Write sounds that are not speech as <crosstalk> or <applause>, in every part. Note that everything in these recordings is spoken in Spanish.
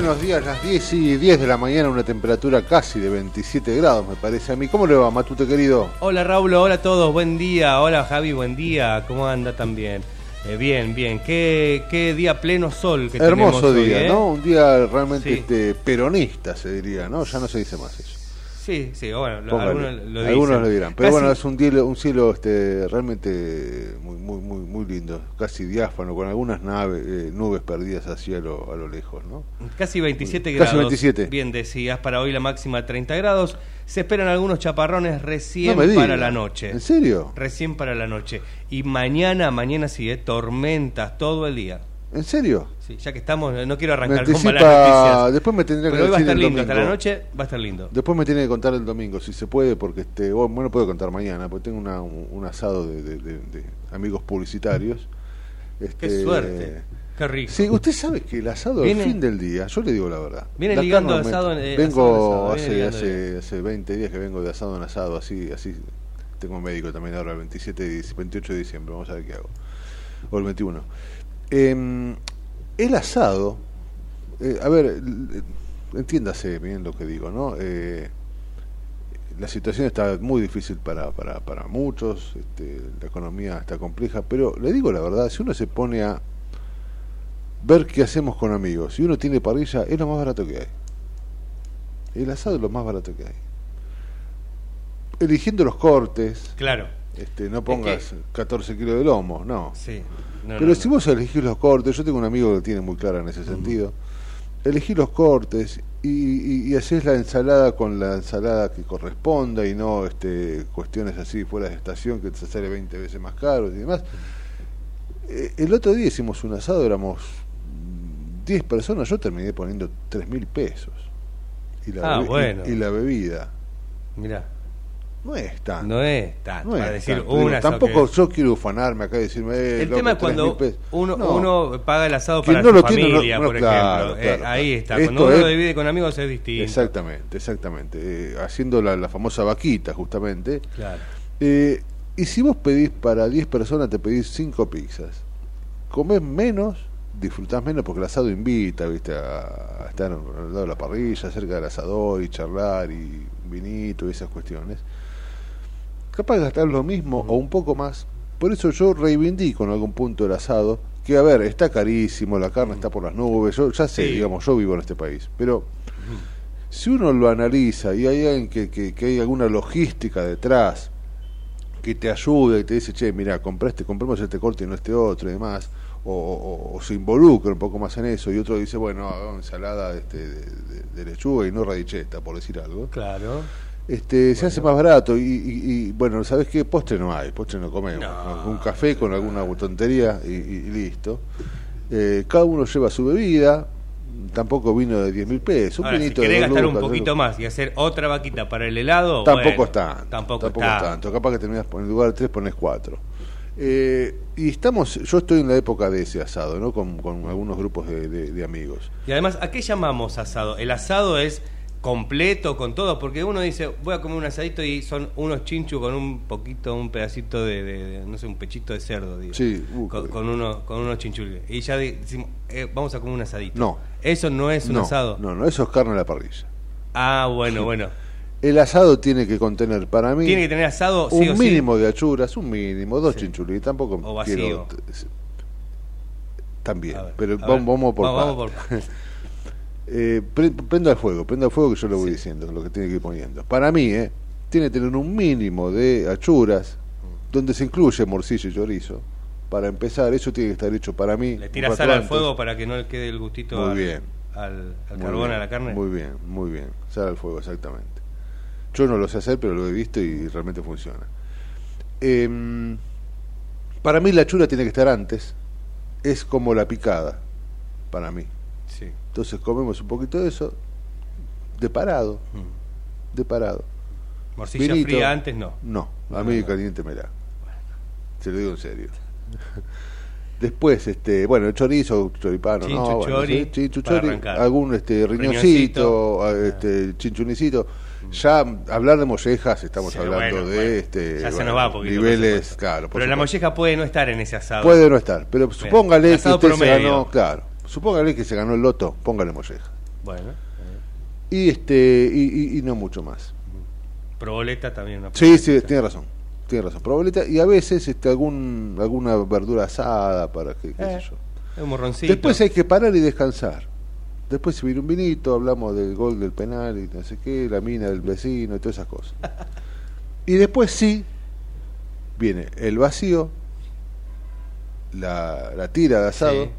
Buenos días, las 10 y 10 de la mañana, una temperatura casi de 27 grados, me parece a mí. ¿Cómo le va, Matute querido? Hola, Raúl, hola a todos, buen día, hola, Javi, buen día, ¿cómo anda también? Eh, bien, bien, qué, qué día pleno sol que Hermoso tenemos día, hoy, ¿eh? ¿no? Un día realmente Sí. este, peronista, se diría, ¿no? Ya no se dice más eso. Sí, sí, bueno, lo- algunos lo. Algunos lo dirán. Pero Casi- bueno, es un cielo, un cielo este, realmente muy, muy, muy, muy lindo, casi diáfano, con algunas naves, eh, nubes perdidas hacia lo, a lo lejos. Casi 27 Casi grados. 27. Bien, decías, para hoy la máxima 30 grados. Se esperan algunos chaparrones recién No para la noche. ¿En serio? Recién para la noche. Y mañana, mañana sí, ¿eh? tormentas todo el día. ¿En serio? Sí, ya que estamos, no quiero Me arrancar con malas noticias. después me tendría que Pero hoy va a estar lindo, hasta la noche va a estar lindo. Después me tiene que contar el domingo, si se puede, porque este, bueno, bueno, puedo contar mañana, porque tengo una, un, un asado de, de- de- de amigos publicitarios. Este, Qué suerte. Qué rico. Sí, usted sabe que el asado al fin del día, yo le digo la verdad. Viene la ligando carne asado en- eh, vengo asado en asado, viene hace, hace, hace 20 días que vengo de asado en asado, así, así. Tengo médico también ahora, el 27 de, dic- 28 de diciembre, vamos a ver qué hago. O el 21. Em, el asado, eh, a ver, entiéndase bien lo que digo, ¿no? Eh, la situación está muy difícil para, para, para muchos, este, la economía está compleja, pero le digo la verdad, si uno se pone a ver qué hacemos con amigos, si uno tiene parrilla, es lo más barato que hay. El asado es lo más barato que hay. Eligiendo los cortes, Claro. este, no pongas 14 kilos de lomo, no. Sí. No, Pero no, si no. vos elegís los cortes, yo tengo un amigo que lo tiene muy clara en ese sentido, elegís los cortes y, y, y haces la ensalada con la ensalada que corresponda y no este, cuestiones así fuera de estación que te sale 20 veces más caro y demás. Eh, el otro día hicimos un asado, éramos 10 personas, yo terminé poniendo 3 mil pesos. Y la, Ah, y- la bebida. Mirá, No es tan. no es tan, no para es decir te digo, una tampoco yo quiero ufanarme acá y decirme. eh, El loco, tema es 3.000 cuando uno, No. uno paga el asado para no su lo tiene, familia, no, por claro, ejemplo. Eh, ahí está. Esto Cuando uno es- lo divide con amigos es distinto. Exactamente, exactamente. Eh, haciendo la, la famosa vaquita, justamente. Claro. Y si vos pedís para 10 personas, te pedís 5 pizzas. Comés menos, disfrutás menos porque el asado invita, ¿viste? A, estar al lado de la parrilla, cerca del asador y charlar y vinito y esas cuestiones. Capaz de gastar lo mismo o un poco más. Por eso yo reivindico en algún punto el asado, que a ver, está carísimo, la carne está por las nubes, yo ya sé, Sí. digamos, yo vivo en este país, pero si uno lo analiza y hay alguien que, que, que hay alguna logística detrás que te ayuda y te dice, che, mira, compraste, compremos este corte y no este otro y demás, o, se involucra un poco más en eso, y otro dice, bueno, hago ensalada este, de, de- de lechuga y no radicheta, por decir algo. Claro. este, se hace más barato y, y- y, bueno, ¿sabes qué? Postre no hay, postre no comemos. No. Un café con alguna tontería y, listo. Eh, cada uno lleva su bebida, tampoco vino de 10 mil pesos. Un Ahora, si vinito querés de dos gastar un poquito más y hacer otra vaquita para el helado, Tampoco bueno, es tanto. Tampoco, tampoco es tanto. Capaz que terminas en lugar de tres pones cuatro. Eh, y estamos, yo estoy en la época de ese asado, ¿no? Con, con algunos grupos de, de- de amigos. Y además, ¿a qué llamamos asado? El asado es completo con todo, porque uno dice, voy a comer un asadito y son unos chinchus con un poquito, un pedacito de, no sé, un pechito de cerdo, digo. Sí, uh, con, con, uno, con unos chinchules. Y ya decimos, eh, vamos a comer un asadito. No. Eso no es un no, asado. No, no, eso es carne a la parrilla. Ah, bueno, <laughs> bueno. El asado tiene que contener para mí Tiene que tener asado, un sí. mínimo de achuras, un mínimo, dos Sí. chinchulitos, tampoco O vacío. quiero también, ver, pero vamos, vamos por <laughs> Vamos por. Eh, pre- prenda el fuego, prenda el fuego que yo le voy diciendo, lo que tiene que ir poniendo. Para mí, eh, tiene que tener un mínimo de achuras, donde se incluye morcilla y chorizo. Para empezar, eso tiene que estar hecho para mí. Le rato sal al fuego para que no le quede el gustito Muy al, bien. al, carbón, bien, a la carne. Muy bien, muy bien. Sal al fuego, exactamente. Yo no lo sé hacer, pero lo he visto y realmente funciona. Em, para mí la chura tiene que estar antes. Es como la picada, para mí. Sí. Entonces comemos un poquito de eso, de parado, Mm. de parado. Morcilla Vinito. fría antes no. No, a mí no. caliente me da. Se lo digo en serio. Después, este, bueno, el chorizo, choripano, no, bueno, sí, chinchu, para chori, arrancar. algún este riñoncito, a- este chinchunicito. Ya hablar de mollejas, estamos Sí, hablando bueno, de bueno. este Ya se bueno, nos va un poquito, por niveles, claro. por Pero la molleja puede no estar en ese asado. puede no estar, pero supóngale que usted se ganó, claro, supóngale que se ganó el loto, póngale molleja. Bueno. Y este y, y- y no mucho más. Proboleta también. Una Sí, sí, tiene razón. Tiene razón. Proboleta y a veces este algún alguna verdura asada para que qué Eh, sé yo. Un morroncito. Después hay que parar y descansar. Después se viene un vinito, hablamos del gol del penal y no sé qué, la mina del vecino y todas esas cosas. Y después sí viene el vacío, la, la tira de asado. Sí.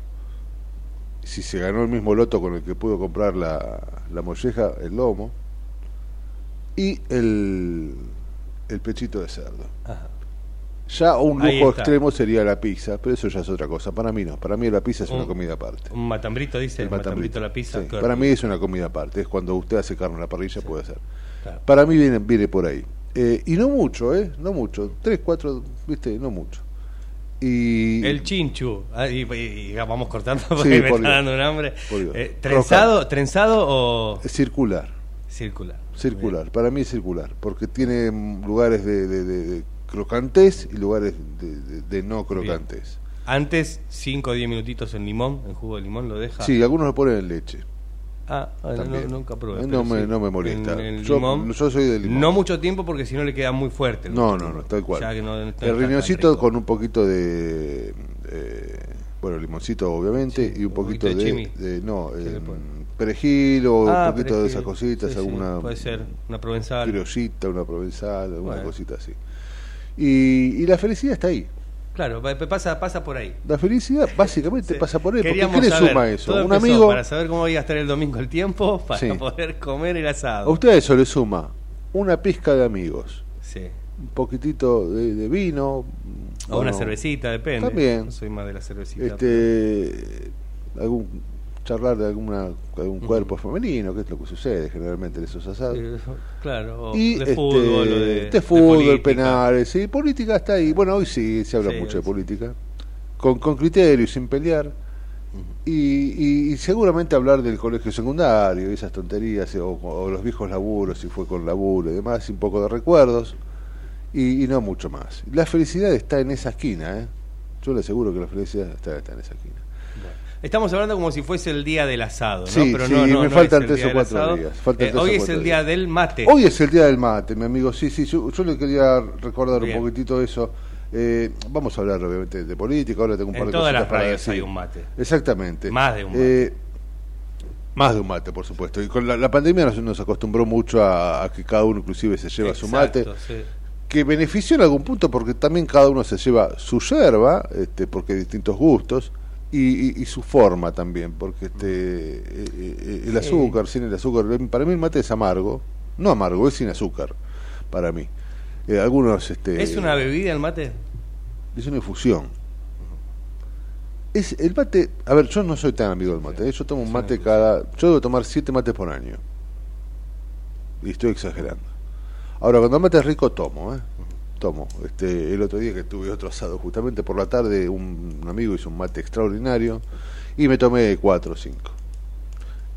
Si se ganó el mismo loto con el que pudo comprar la, la molleja, el lomo. Y el, el pechito de cerdo. Ajá. Ya un lujo extremo sería la pizza, pero eso ya es otra cosa. Para mí no, para mí la pizza es una Un- comida aparte. Un matambrito, dice. El El matambrito, la pizza. Sí, para mí es una comida aparte, es cuando usted hace carne en la parrilla, puede ser. Claro. Para mí viene, viene por ahí. Eh, y no mucho, ¿eh? No mucho. Tres, cuatro, viste, no mucho. Y El chinchu. Ah, y, y- y vamos cortando <laughs> porque Sí, me está dando un hambre. Eh, ¿trenzado, ¿Trenzado o circular, circular? circular. Para mí es circular, porque tiene lugares de, de, de- de crocantés y lugares de, de- de no crocantés. Antes, 5 o 10 minutitos en limón, en jugo de limón, lo deja. Sí, algunos lo ponen en leche. Ah, ah, no, nunca probé. No pero me- sí. no me molesta. En- en Yo- limón, yo soy de limón. No mucho tiempo porque si no le queda muy fuerte. No, no, no, tal cual. No- no el riñoncito con un poquito de. eh, bueno, limoncito, obviamente, Sí, y un un poquito, poquito de de, de- No, ¿Qué le eh, perejil o Ah, un poquito de perejil. esas cositas, sí, alguna. Puede ser una provenzal. criollita, una provenzal, alguna Bueno. cosita así. Y, y la felicidad está ahí. Claro, pa- pasa, pasa por ahí. La felicidad básicamente Sí. pasa por ahí. Porque Queríamos ¿qué le saber, suma eso? todo Un amigo. Para saber cómo iba a estar el domingo el tiempo, <laughs> para Sí. poder comer el asado. A usted eso le suma una pizca de amigos, Sí. un poquitito de, de vino. O una cervecita, depende. También. No soy más de la cervecita. este algún charlar de alguna algún cuerpo femenino que es lo que sucede generalmente en esos asados. Eh, claro, o y de este, fútbol, o de, fútbol penales sí política está ahí. Bueno hoy sí se habla Sí, mucho de sí. política con, con criterio y sin pelear. Y, y- y seguramente hablar del colegio secundario y esas tonterías o, o los viejos laburos si fue con laburo y demás y un poco de recuerdos y, y no mucho más. La felicidad está en esa esquina ¿eh? yo le aseguro que la felicidad está, está en esa esquina. Estamos hablando como si fuese el día del asado, ¿no? Sí, Pero sí, no, no, me no faltan el tres o cuatro días, Eh, hoy es el día días. del mate. Hoy es el día del mate, mi amigo. Sí, sí, yo, yo le quería recordar Bien. un poquitito eso. Eh, vamos a hablar, obviamente, de política. Ahora tengo un par en de todas las para radios decir. hay un mate. Exactamente. Más de un mate. Eh, más de un mate, por supuesto. Y con la, la pandemia nos, nos acostumbró mucho a, a que cada uno, inclusive, se lleva su mate. Sí. Que benefició en algún punto porque también cada uno se lleva su yerba, este, porque hay distintos gustos. Y, y- y su forma también, porque este eh, eh, el Sí. azúcar, sin el azúcar, para mí el mate es amargo, No amargo, es sin azúcar para mí. Eh, algunos, este, ¿Es una bebida el mate? es una infusión. Es el mate, a ver, yo no soy tan amigo del mate, ¿eh? yo tomo un mate cada, yo debo tomar siete mates por año. Y estoy exagerando. Ahora, cuando el mate es rico, tomo, ¿eh? Tomo. Este, el otro día que tuve otro asado, justamente por la tarde, un, un amigo hizo un mate extraordinario y me tomé cuatro o cinco.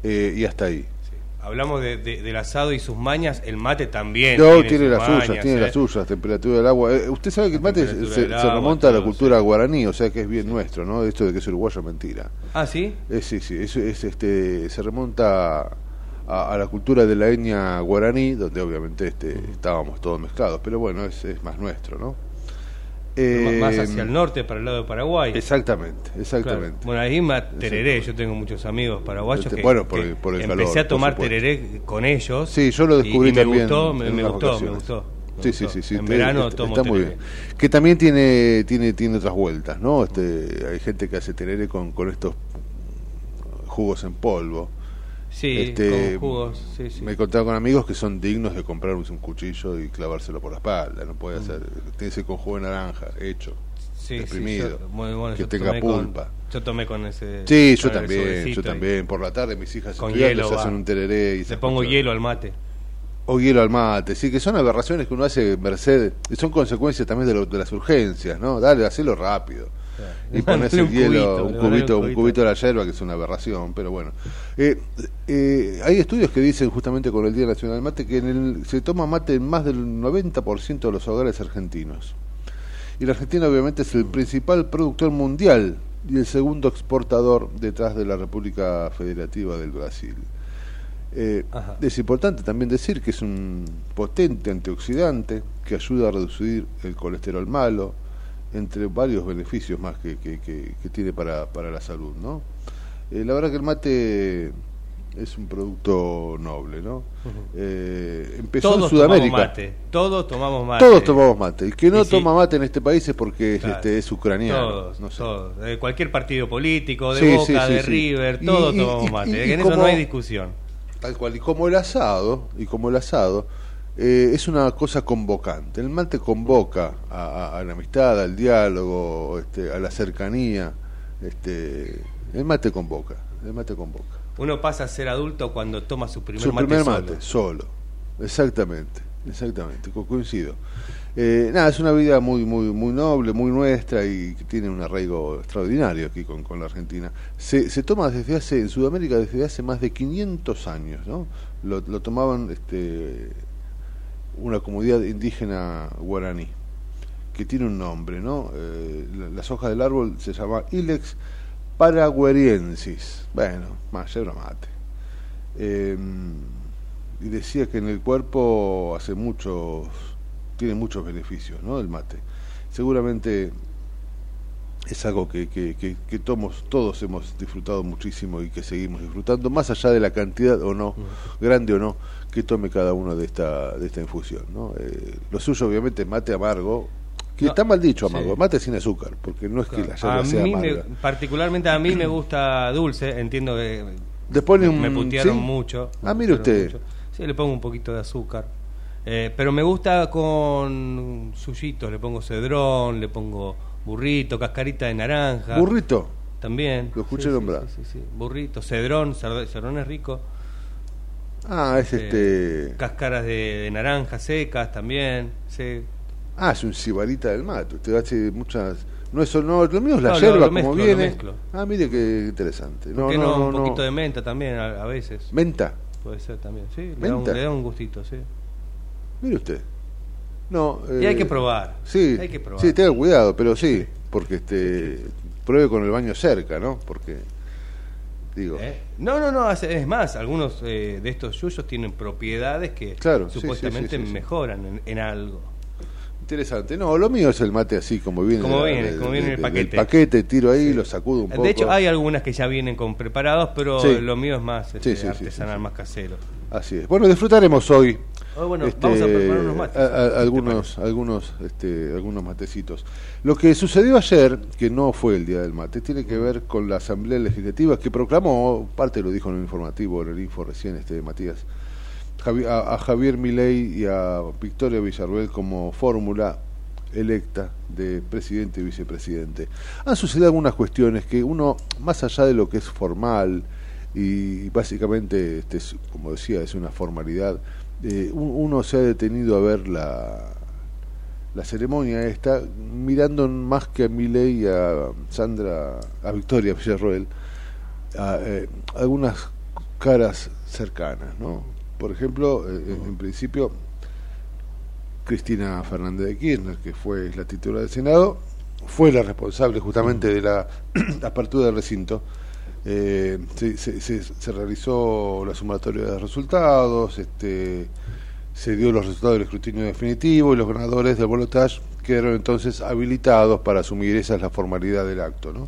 Eh, y hasta ahí. Sí. Hablamos de, de- del asado y sus mañas, el mate también. No, tiene, las suyas, tiene ¿eh? las suyas, temperatura del agua. Eh, usted sabe que el mate se, remonta a la cultura sí. guaraní, o sea que es bien nuestro, ¿no? Esto de que es uruguayo es mentira. Ah, ¿sí? Eh, sí, sí, eso es, este, se remonta a, a la cultura de la etnia guaraní, donde obviamente este, estábamos todos mezclados, pero bueno, es, es más nuestro, ¿no? Eh, más hacia el norte, para el lado de Paraguay. Exactamente, Claro. exactamente. Bueno, ahí más tereré. Yo tengo muchos amigos paraguayos Este, que, bueno, por que por el empecé calor, a tomar tereré con ellos. Sí, yo lo descubrí y me también. Gustó, me, en me gustó, me gustó. Sí, sí, gustó. sí, sí. En verano está, tomo está muy bien. Que también tiene, tiene, tiene otras vueltas, ¿no? Este, hay gente que hace tereré con, con estos jugos en polvo. Sí, Este, con jugos. Sí, sí. Me he encontrado con amigos que son dignos de comprar un, cuchillo y clavárselo por la espalda. No Mm. puede hacer. Tiene que ser con jugo de naranja, hecho, Sí, yo- muy bueno, que tenga con- pulpa. yo tomé con ese. Sí, yo con también, yo también. Por la tarde mis hijas Con hielo, hacen va. un tereré y Le se pongo hielo al mate. O hielo al mate, sí, que son aberraciones que uno hace merced, y son consecuencias también de, lo- de las urgencias, ¿no? Dale, hacelo rápido. Y pones el un hielo, cubito, un cubito, un cubito. de la yerba, que es una aberración, pero bueno. Eh, eh, hay estudios que dicen justamente con el Día Nacional del Mate que en el- se toma mate en más del 90% de los hogares argentinos. Y la Argentina obviamente es el principal productor mundial y el segundo exportador detrás de la República Federativa del Brasil. Eh, es importante también decir que es un potente antioxidante que ayuda a reducir el colesterol malo, entre varios beneficios más que, que- que- que tiene para, para la salud. ¿no? Eh, la verdad que el mate es un producto noble. ¿no? Eh, empezó Todos en Sudamérica. tomamos mate. Todos tomamos mate. Todos tomamos mate. El que no sí. toma mate en este país es porque es, Claro. este, es ucraniano. Todos, no sé. todos. De cualquier partido político, de Sí, Boca, de. River, todos y- tomamos y- mate. y- en eso no hay discusión. Tal cual. Y como el asado, y como el asado, eh, es una cosa convocante. El mate convoca a, a- a la amistad, al diálogo, este, a la cercanía. Este, el mate convoca. El mate convoca. Uno pasa a ser adulto cuando toma su primer Su mate primer mate, solo. Exactamente, exactamente, co- coincido. Eh, nada, es una vida muy, muy, muy noble, muy nuestra y que tiene un arraigo extraordinario aquí con, con la Argentina. Se, se toma desde hace, en Sudamérica desde hace más de 500 años, ¿no? Lo, lo tomaban este, una comunidad indígena guaraní, que tiene un nombre, ¿no? Eh, la- las hojas del árbol se llama Ilex paraguariensis. Bueno, más ya era mate. Eh, y decía que en el cuerpo hace muchos, tiene muchos beneficios, ¿no? El mate. Seguramente es algo que, que, que, que tomos, todos hemos disfrutado muchísimo y que seguimos disfrutando, más allá de la cantidad o no, grande o no, que tome cada uno de esta, de esta infusión, ¿no? Eh, lo suyo obviamente es mate amargo, que No, está mal dicho amargo, sí. mate sin azúcar, porque no es que la a yerba sea mí me- particularmente a mí me gusta dulce, entiendo que me, me un- putearon ¿sí? mucho. me Ah, mire usted. mucho. Sí, le pongo un poquito de azúcar. Eh, pero me gusta con suyitos, le pongo cedrón, le pongo burrito, cascarita de naranja. Burrito, También. Lo escuché Sí, nombrar. Sí, sí, sí. Burrito, cedrón, cedrón es rico. ah, es Eh, este... Cáscaras de, de naranja secas también. Sí. Ah, es un cibarita del mate. Usted hace muchas. No es no, lo mío es la No, yerba lo como mezclo, lo viene. mezclo. Ah, mire qué interesante. ¿Por No, qué no, un poquito de menta también a, a veces? Menta. Puede ser también. Sí, le da, un, le da un gustito, sí. Mire usted. No. Y hay eh, que probar. Sí. Hay que probar. Sí, tenga cuidado, pero sí, porque este pruebe con el baño cerca, ¿no? Porque digo, ¿Eh? No, no, no, es- más, algunos eh, de estos yuyos tienen propiedades que Claro, supuestamente sí, sí, sí. mejoran en, en algo. interesante. No, lo mío es el mate así como viene, Como viene, de- como viene el del paquete. paquete, tiro ahí, lo sacudo un poco. De hecho, hay algunas que ya vienen con preparados, pero lo mío es más este, artesanal, más casero. Así es. Bueno, disfrutaremos hoy. Oh, bueno, vamos a preparar unos mates, a- a- ¿qué te algunos, algunos, este, algunos matecitos. Lo que sucedió ayer, que no fue el día del mate, tiene que ver con la Asamblea Legislativa que proclamó, parte lo dijo en el informativo, en el info recién, este Matías, a, Javier Milei y a Victoria Villarruel como fórmula electa de presidente y vicepresidente. Han sucedido algunas cuestiones que uno, más allá de lo que es formal, y básicamente, este como decía, es una formalidad, eh, uno se ha detenido a ver la, la ceremonia esta, mirando más que a Milei y a Sandra, a Victoria Villarroel, a, eh, algunas caras cercanas, ¿no? Por ejemplo, eh, en principio, Cristina Fernández de Kirchner, que fue la titular del Senado, fue la responsable justamente de la <clears throat> apertura del recinto. Eh, se, se, realizó la sumatoria de resultados, este, se dio los resultados del escrutinio definitivo y los ganadores del balotaje quedaron entonces habilitados para asumir esa es la formalidad del acto, ¿no?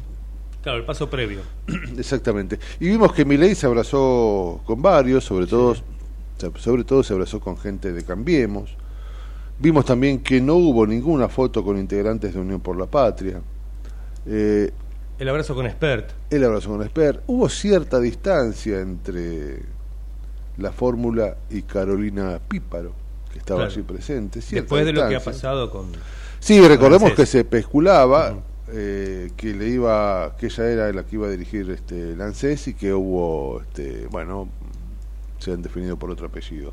Claro, el paso previo. <clears throat> Exactamente. Y vimos que Milei se abrazó con varios, sobre todo, sobre todo se abrazó con gente de Cambiemos, Vimos también que no hubo ninguna foto con integrantes de Unión por la Patria. Eh, el abrazo con Expert. El abrazo con Expert. Hubo cierta distancia entre la fórmula y Carolina Píparo, que estaba allí presente. Después de lo que ha pasado con... Sí, recordemos que se especulaba eh, que le iba, que ella era la que iba a dirigir este Lancés y que hubo, este, bueno, se han definido por otro apellido.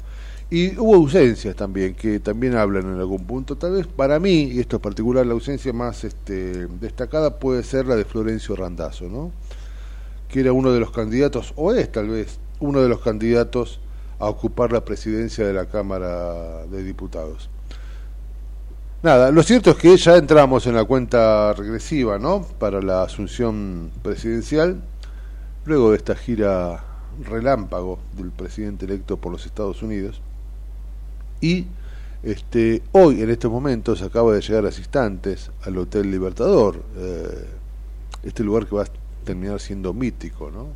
Y hubo ausencias también, que también hablan en algún punto. Tal vez para mí, y esto es particular, la ausencia más este, destacada puede ser la de Florencio Randazzo, ¿no? que era uno de los candidatos, o es tal vez uno de los candidatos a ocupar la presidencia de la Cámara de Diputados. Nada, lo cierto es que ya entramos en la cuenta regresiva, ¿no? Para la asunción presidencial, luego de esta gira relámpago del presidente electo por los Estados Unidos. Y este, hoy, en estos momentos, acaba de llegar asistentes al Hotel Libertador, eh, este lugar que va a terminar siendo mítico, ¿no?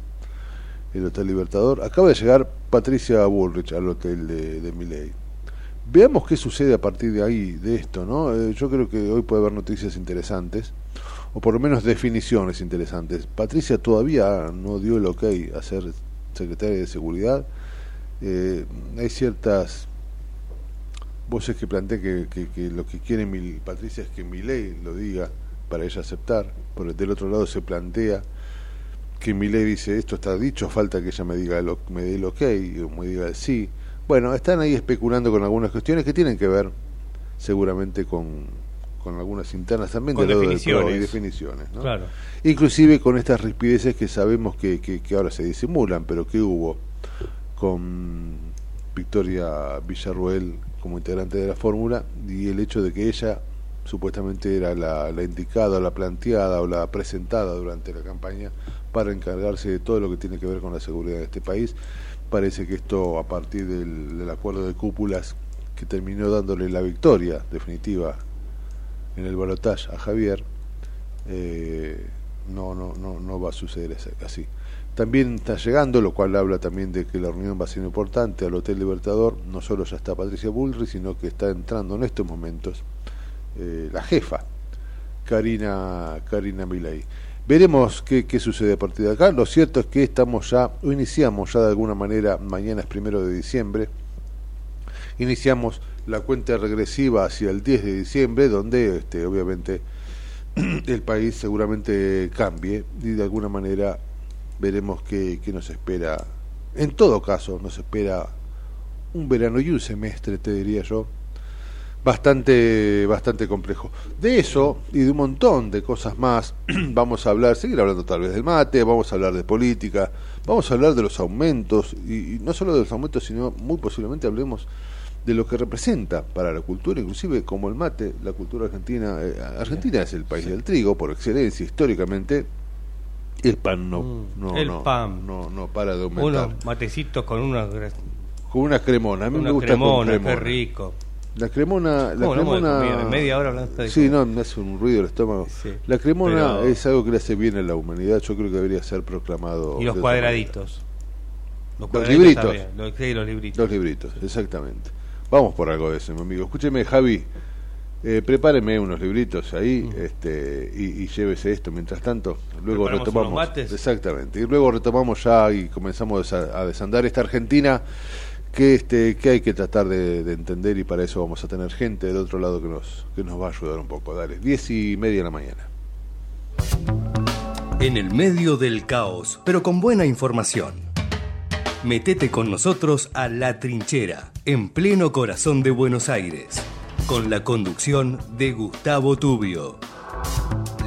El Hotel Libertador. Acaba de llegar Patricia Bullrich al hotel de, de Miley. Veamos qué sucede a partir de ahí, de esto, ¿no? Eh, yo creo que hoy puede haber noticias interesantes, o por lo menos definiciones interesantes. Patricia todavía no dio el ok a ser secretaria de Seguridad. Eh, hay ciertas voces que plantean que, que, lo que quiere mi, Patricia es que mi ley lo diga para ella aceptar, pero del otro lado se plantea que mi ley dice esto está dicho, falta que ella me diga lo, me dé el ok o me diga el sí. Bueno, están ahí especulando con algunas cuestiones que tienen que ver seguramente con, con algunas internas también con definiciones. y definiciones. ¿no? Claro. Inclusive con estas rispideces que sabemos que, que, que ahora se disimulan, pero que hubo con Victoria Villarruel como integrante de la fórmula y el hecho de que ella supuestamente era la, la, indicada, la planteada o la presentada durante la campaña para encargarse de todo lo que tiene que ver con la seguridad de este país. Parece que esto a partir del, acuerdo de cúpulas que terminó dándole la victoria definitiva en el balotaje a Javier, eh, no, no, no, no va a suceder así. También está llegando, lo cual habla también de que la reunión va a ser importante al Hotel Libertador. No solo ya está Patricia Bullrich, sino que está entrando en estos momentos eh, la jefa, Karina, Karina Milay. Veremos qué, qué, sucede a partir de acá. Lo cierto es que estamos ya, o iniciamos ya de alguna manera, mañana es primero de diciembre, iniciamos la cuenta regresiva hacia el 10 de diciembre, donde este, obviamente <clears throat> el país seguramente cambie y de alguna manera veremos qué, nos espera. En todo caso, nos espera un verano y un semestre, te diría yo, bastante, bastante complejo. De eso y de un montón de cosas más <clears throat> vamos a hablar, seguir hablando tal vez del mate, vamos a hablar de política, vamos a hablar de los aumentos, y, no solo de los aumentos, sino muy posiblemente hablemos de lo que representa para la cultura, inclusive como el mate, la cultura argentina, eh, Argentina es el país del trigo por excelencia históricamente, el pan no, mm, no, el pan. no, no para de aumentar. Unos matecitos con una con una cremona, a mí me gusta cremona, con cremona. qué rico. La cremona, la cremona, media hora de Sí, no, me hace un ruido el estómago. la cremona es algo que le hace bien a la humanidad, yo creo que debería ser proclamado. Y los cuadraditos. Los, los libritos. Los, sí, los libritos. Los libritos, exactamente. Vamos por algo de eso, mi amigo. Escúcheme, Javi, eh, prepáreme unos libritos ahí este, y, llévese esto. Mientras tanto, luego retomamos. Exactamente. Y luego retomamos ya y comenzamos a, desandar esta Argentina que, este, que hay que tratar de, de entender y para eso vamos a tener gente del otro lado que nos, que nos va a ayudar un poco. Dale, diez y media de la mañana. En el medio del caos, pero con buena información. Metete con nosotros a La Trinchera, en pleno corazón de Buenos Aires, con la conducción de Gustavo Tubio.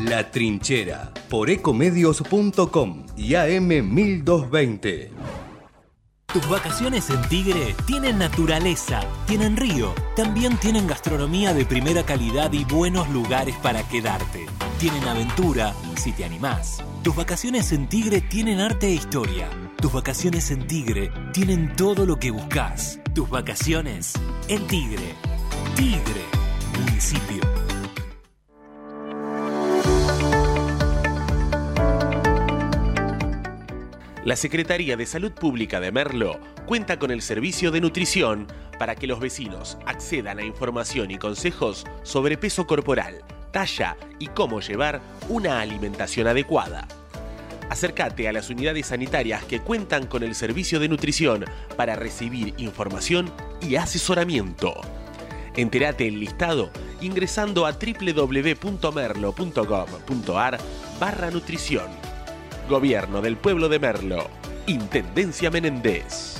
La Trinchera, por ecomedios.com y AM1220. Tus vacaciones en Tigre tienen naturaleza, tienen río, también tienen gastronomía de primera calidad y buenos lugares para quedarte. Tienen aventura, si te animás. Tus vacaciones en Tigre tienen arte e historia. Tus vacaciones en Tigre tienen todo lo que buscas. Tus vacaciones en Tigre. Tigre, municipio. La Secretaría de Salud Pública de Merlo cuenta con el servicio de nutrición para que los vecinos accedan a información y consejos sobre peso corporal, talla y cómo llevar una alimentación adecuada. Acércate a las unidades sanitarias que cuentan con el servicio de nutrición para recibir información y asesoramiento. Entérate el listado ingresando a www.merlo.gov.ar barra nutrición. Gobierno del Pueblo de Merlo. Intendencia Menéndez.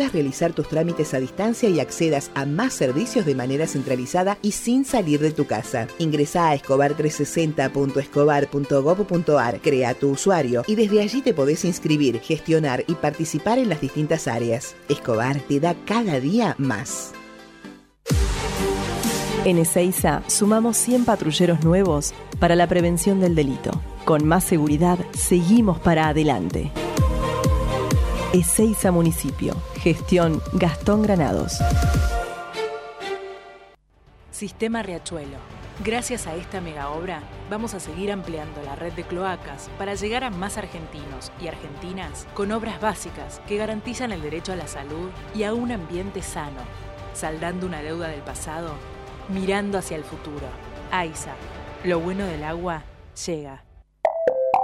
realizar tus trámites a distancia y accedas a más servicios de manera centralizada y sin salir de tu casa. Ingresa a escobar360.escobar.gov.ar, crea tu usuario y desde allí te podés inscribir, gestionar y participar en las distintas áreas. Escobar te da cada día más. En Ezeiza sumamos 100 patrulleros nuevos para la prevención del delito. Con más seguridad, seguimos para adelante. Ezeiza Municipio. Gestión Gastón Granados. Sistema Riachuelo. Gracias a esta mega obra, vamos a seguir ampliando la red de cloacas para llegar a más argentinos y argentinas con obras básicas que garantizan el derecho a la salud y a un ambiente sano, saldando una deuda del pasado, mirando hacia el futuro. AISA, lo bueno del agua llega.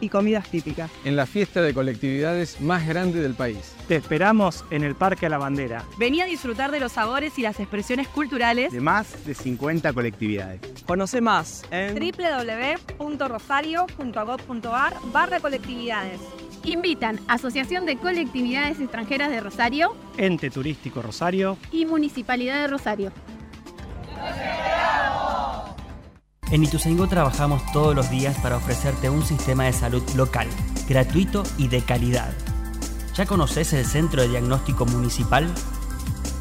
y comidas típicas. En la fiesta de colectividades más grande del país. Te esperamos en el Parque a la Bandera. Vení a disfrutar de los sabores y las expresiones culturales de más de 50 colectividades. Conoce más en www.rosario.gov.ar barra colectividades. Invitan Asociación de Colectividades Extranjeras de Rosario, Ente Turístico Rosario y Municipalidad de Rosario. En Ituzaingó trabajamos todos los días para ofrecerte un sistema de salud local, gratuito y de calidad. ¿Ya conoces el Centro de Diagnóstico Municipal?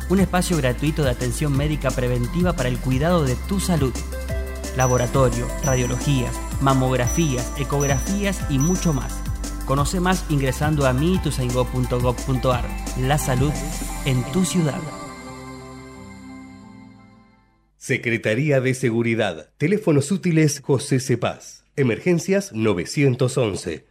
Un espacio gratuito de atención médica preventiva para el cuidado de tu salud. Laboratorio, radiologías, mamografías, ecografías y mucho más. Conoce más ingresando a miituzaingó.gov.ar. La salud en tu ciudad. Secretaría de Seguridad. Teléfonos útiles José Cepaz. Emergencias 911.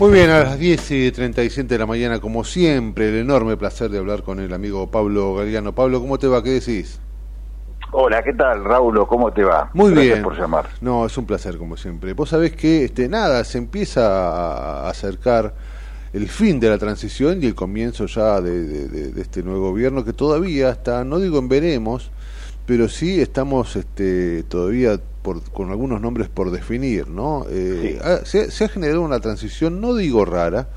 Muy bien, a las 10 y 37 de la mañana, como siempre, el enorme placer de hablar con el amigo Pablo Galeano. Pablo, ¿cómo te va? ¿Qué decís? Hola, ¿qué tal, Raúl? ¿Cómo te va? Muy Gracias bien. por llamar. No, es un placer, como siempre. Vos sabés que, este, nada, se empieza a acercar el fin de la transición y el comienzo ya de, de- este nuevo gobierno que todavía está, no digo en veremos, pero sí estamos este, todavía por, con algunos nombres por definir, ¿no? Eh, ha- se, se ha generado una transición, no digo rara,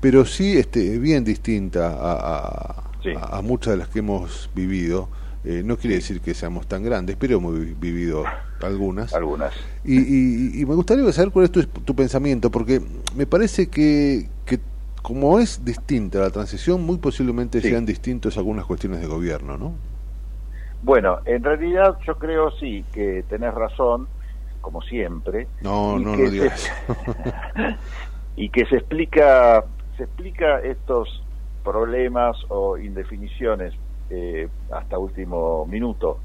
pero sí este, bien distinta a, a- a- a muchas de las que hemos vivido. Eh, no quiere decir que seamos tan grandes, pero hemos vi- vivido algunas. Algunas. Y, y- y me gustaría saber cuál es tu, tu pensamiento, porque me parece que, que como es distinta la transición, muy posiblemente sean distintos algunas cuestiones de gobierno, ¿no? Bueno, en realidad yo creo sí que tenés razón, como siempre. No, no, no se- digas. <laughs> y que se explica, se explica estos problemas o indefiniciones eh, hasta último minuto,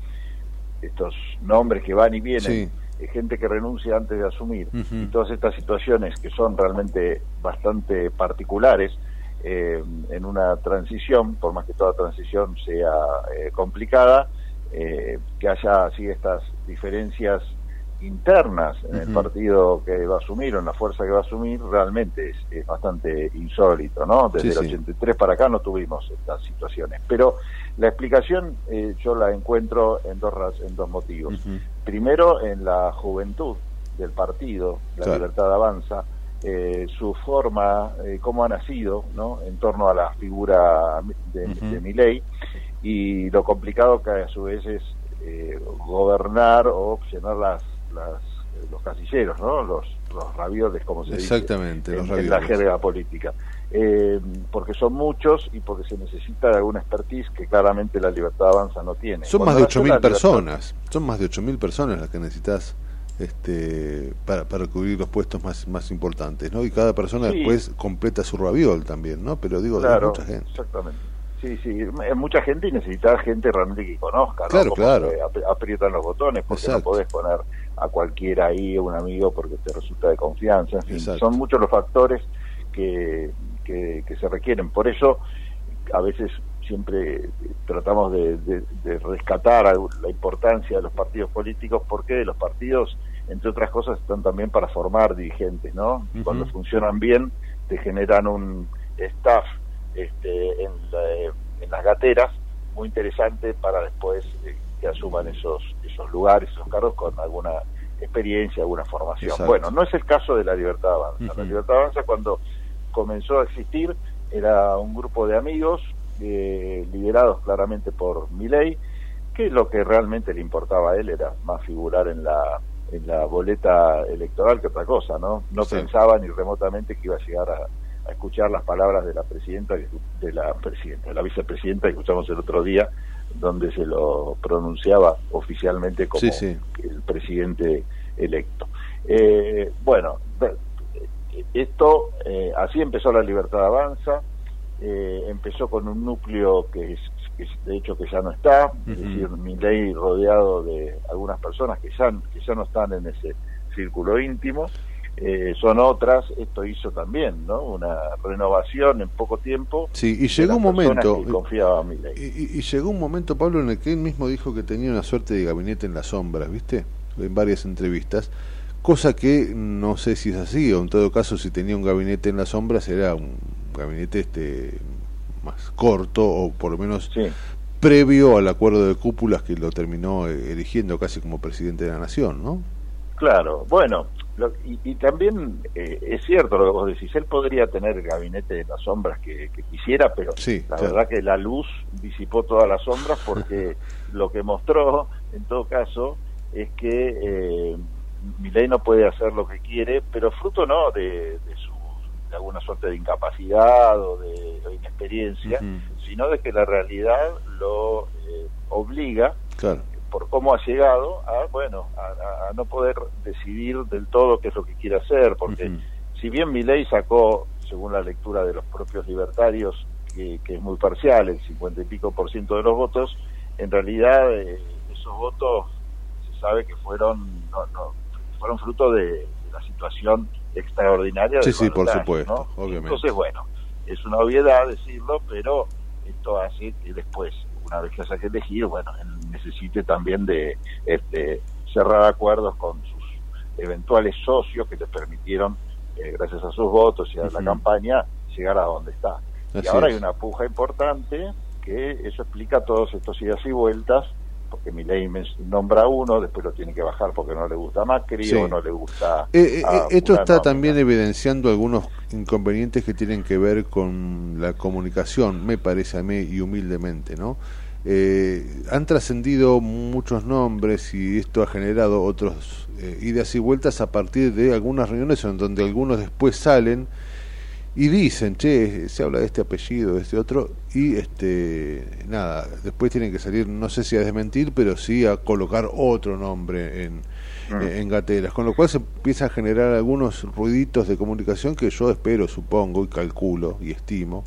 estos nombres que van y vienen Sí. eh, gente que renuncia antes de asumir, y todas estas situaciones que son realmente bastante particulares eh, en una transición, por más que toda transición sea eh, complicada, que haya así estas diferencias internas en el partido que va a asumir o en la fuerza que va a asumir realmente es, bastante insólito, ¿no? Desde el 83 para acá no tuvimos estas situaciones. Pero la explicación eh, yo la encuentro en dos, en dos motivos. Primero, en la juventud del partido, la libertad avanza, eh, su forma, eh, cómo ha nacido, ¿no? En torno a la figura de, de Miley y lo complicado que a su vez es gobernar o llenar las, las los casilleros, ¿no? Los, los ravioles, como se Exactamente, dice en, la jerga política. Eh, porque son muchos y porque se necesita de alguna expertise que claramente la libertad avanza no tiene. Son más de 8.000 personas, son más de 8.000 personas las que necesitas este, para, para cubrir los puestos más, más importantes, ¿no? Y cada persona después completa su raviol también, ¿no? Pero digo, claro, mucha gente. Exactamente. Sí, sí, es mucha gente y necesita gente realmente que conozca, ¿no? Claro, claro. aprietan los botones porque no podés poner a cualquiera ahí, un amigo, porque te resulta de confianza. En fin, son muchos los factores que, que, se requieren. Por eso, a veces siempre tratamos de, rescatar la importancia de los partidos políticos, porque los partidos, entre otras cosas, están también para formar dirigentes, ¿no? Cuando funcionan bien, te generan un staff este, en, en las gateras muy interesante para después eh, que asuman esos, esos lugares, esos cargos con alguna experiencia, alguna formación. Bueno, no es el caso de la Libertad Avanza. La Libertad Avanza cuando comenzó a existir era un grupo de amigos eh, liderados claramente por Milei, que lo que realmente le importaba a él era más figurar en la en la boleta electoral que otra cosa, ¿no? No pensaba ni remotamente que iba a llegar a, escuchar las palabras de la presidenta, de la presidenta, de la vicepresidenta que escuchamos el otro día, donde se lo pronunciaba oficialmente como el presidente electo. Eh, bueno, esto, eh, así empezó la libertad avanza, eh, empezó con un núcleo que, es, de hecho que ya no está, es decir, mi ley rodeado de algunas personas que ya, que ya no están en ese círculo íntimo, eh, son otras, esto hizo también, ¿no? Una renovación en poco tiempo. Sí, y llegó un momento. confiaba y, y, llegó un momento, Pablo, en el que él mismo dijo que tenía una suerte de gabinete en las sombras, ¿viste? En varias entrevistas cosa que no sé si es así, o en todo caso si tenía un gabinete en la sombra será un gabinete este más corto o por lo menos previo al acuerdo de cúpulas que lo terminó eh, eligiendo casi como presidente de la nación, ¿no? Claro, bueno, y, también eh, es cierto lo que vos decís, él podría tener el gabinete en las sombras que, quisiera, pero la verdad que la luz disipó todas las sombras porque <laughs> lo que mostró, en todo caso, es que eh, ley no puede hacer lo que quiere, pero fruto no de, su de alguna suerte de incapacidad o de, inexperiencia, sino de que la realidad lo eh, obliga por cómo ha llegado a bueno a, no poder decidir del todo qué es lo que quiere hacer, porque si bien mi ley sacó, según la lectura de los propios libertarios, que, es muy parcial, el 50 y pico por ciento de los votos, en realidad eh, esos votos se sabe que fueron no, no, fueron fruto de, la situación extraordinaria. Sí, sí, por supuesto, obviamente. Entonces, bueno, es una obviedad decirlo, pero esto hace que después, una vez que haya que elegir, bueno, necesite también de este, cerrar acuerdos con sus eventuales socios que te permitieron, eh, gracias a sus votos y a la campaña, llegar a donde está. y ahora hay una puja importante que eso explica todos estos idas y vueltas porque mi ley nombra uno, después lo tiene que bajar porque no le gusta Macri o no le gusta... Eh, eh, eh, esto está también evidenciando algunos inconvenientes que tienen que ver con la comunicación, me parece a mí, y humildemente, ¿no? Han trascendido muchos nombres y esto ha generado otros idas y vueltas a partir de algunas reuniones en donde algunos después salen y dicen, che, se habla de este apellido, de este otro, y este nada, después tienen que salir, no sé si a desmentir, pero sí a colocar otro nombre en, mm. en gateras, con lo cual se empieza a generar algunos ruiditos de comunicación que yo espero, supongo, y calculo y estimo,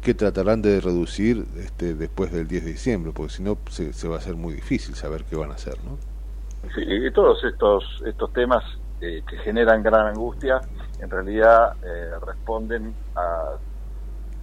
que tratarán de reducir este, después del 10 de diciembre, porque si no se, se va a hacer muy difícil saber qué van a hacer, ¿no? Sí, y todos estos, estos temas eh, que generan gran angustia en realidad eh, responden a,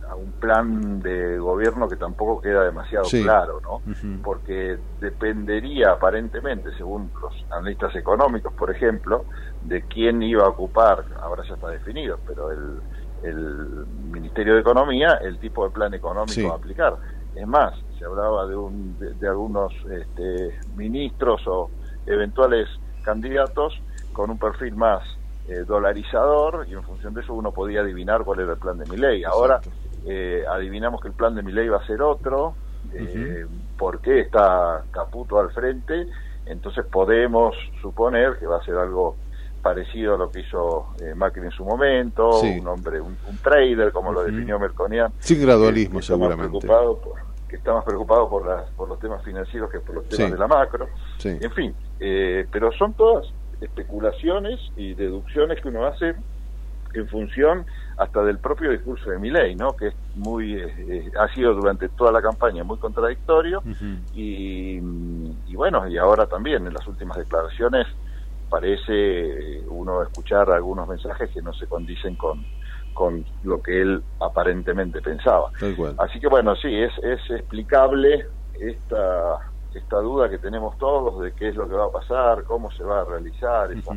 a, un plan de gobierno que tampoco queda demasiado claro, ¿no? Porque dependería aparentemente, según los analistas económicos, por ejemplo, de quién iba a ocupar, ahora ya está definido, pero el, el Ministerio de Economía, el tipo de plan económico a aplicar. Es más, se hablaba de, un, de, algunos este, ministros o eventuales candidatos con un perfil más eh, dolarizador y en función de eso uno podía adivinar cuál era el plan de mi ley. Ahora eh, adivinamos que el plan de mi ley va a ser otro, eh, porque está Caputo al frente, entonces podemos suponer que va a ser algo parecido a lo que hizo eh, Macri en su momento, un hombre, un, trader, como lo definió Merconian. Sin gradualismo, seguramente. Preocupado que está más preocupado por, las, por los temas financieros que por los temas de la macro. En fin, eh, pero son todas especulaciones y deducciones que uno hace en función hasta del propio discurso de Milei, ¿no? Que es muy eh, ha sido durante toda la campaña muy contradictorio y, y, bueno y ahora también en las últimas declaraciones parece uno escuchar algunos mensajes que no se condicen con, con lo que él aparentemente pensaba. Así que bueno, sí, es, es explicable esta, esta duda que tenemos todos de qué es lo que va a pasar, cómo se va a realizar esa,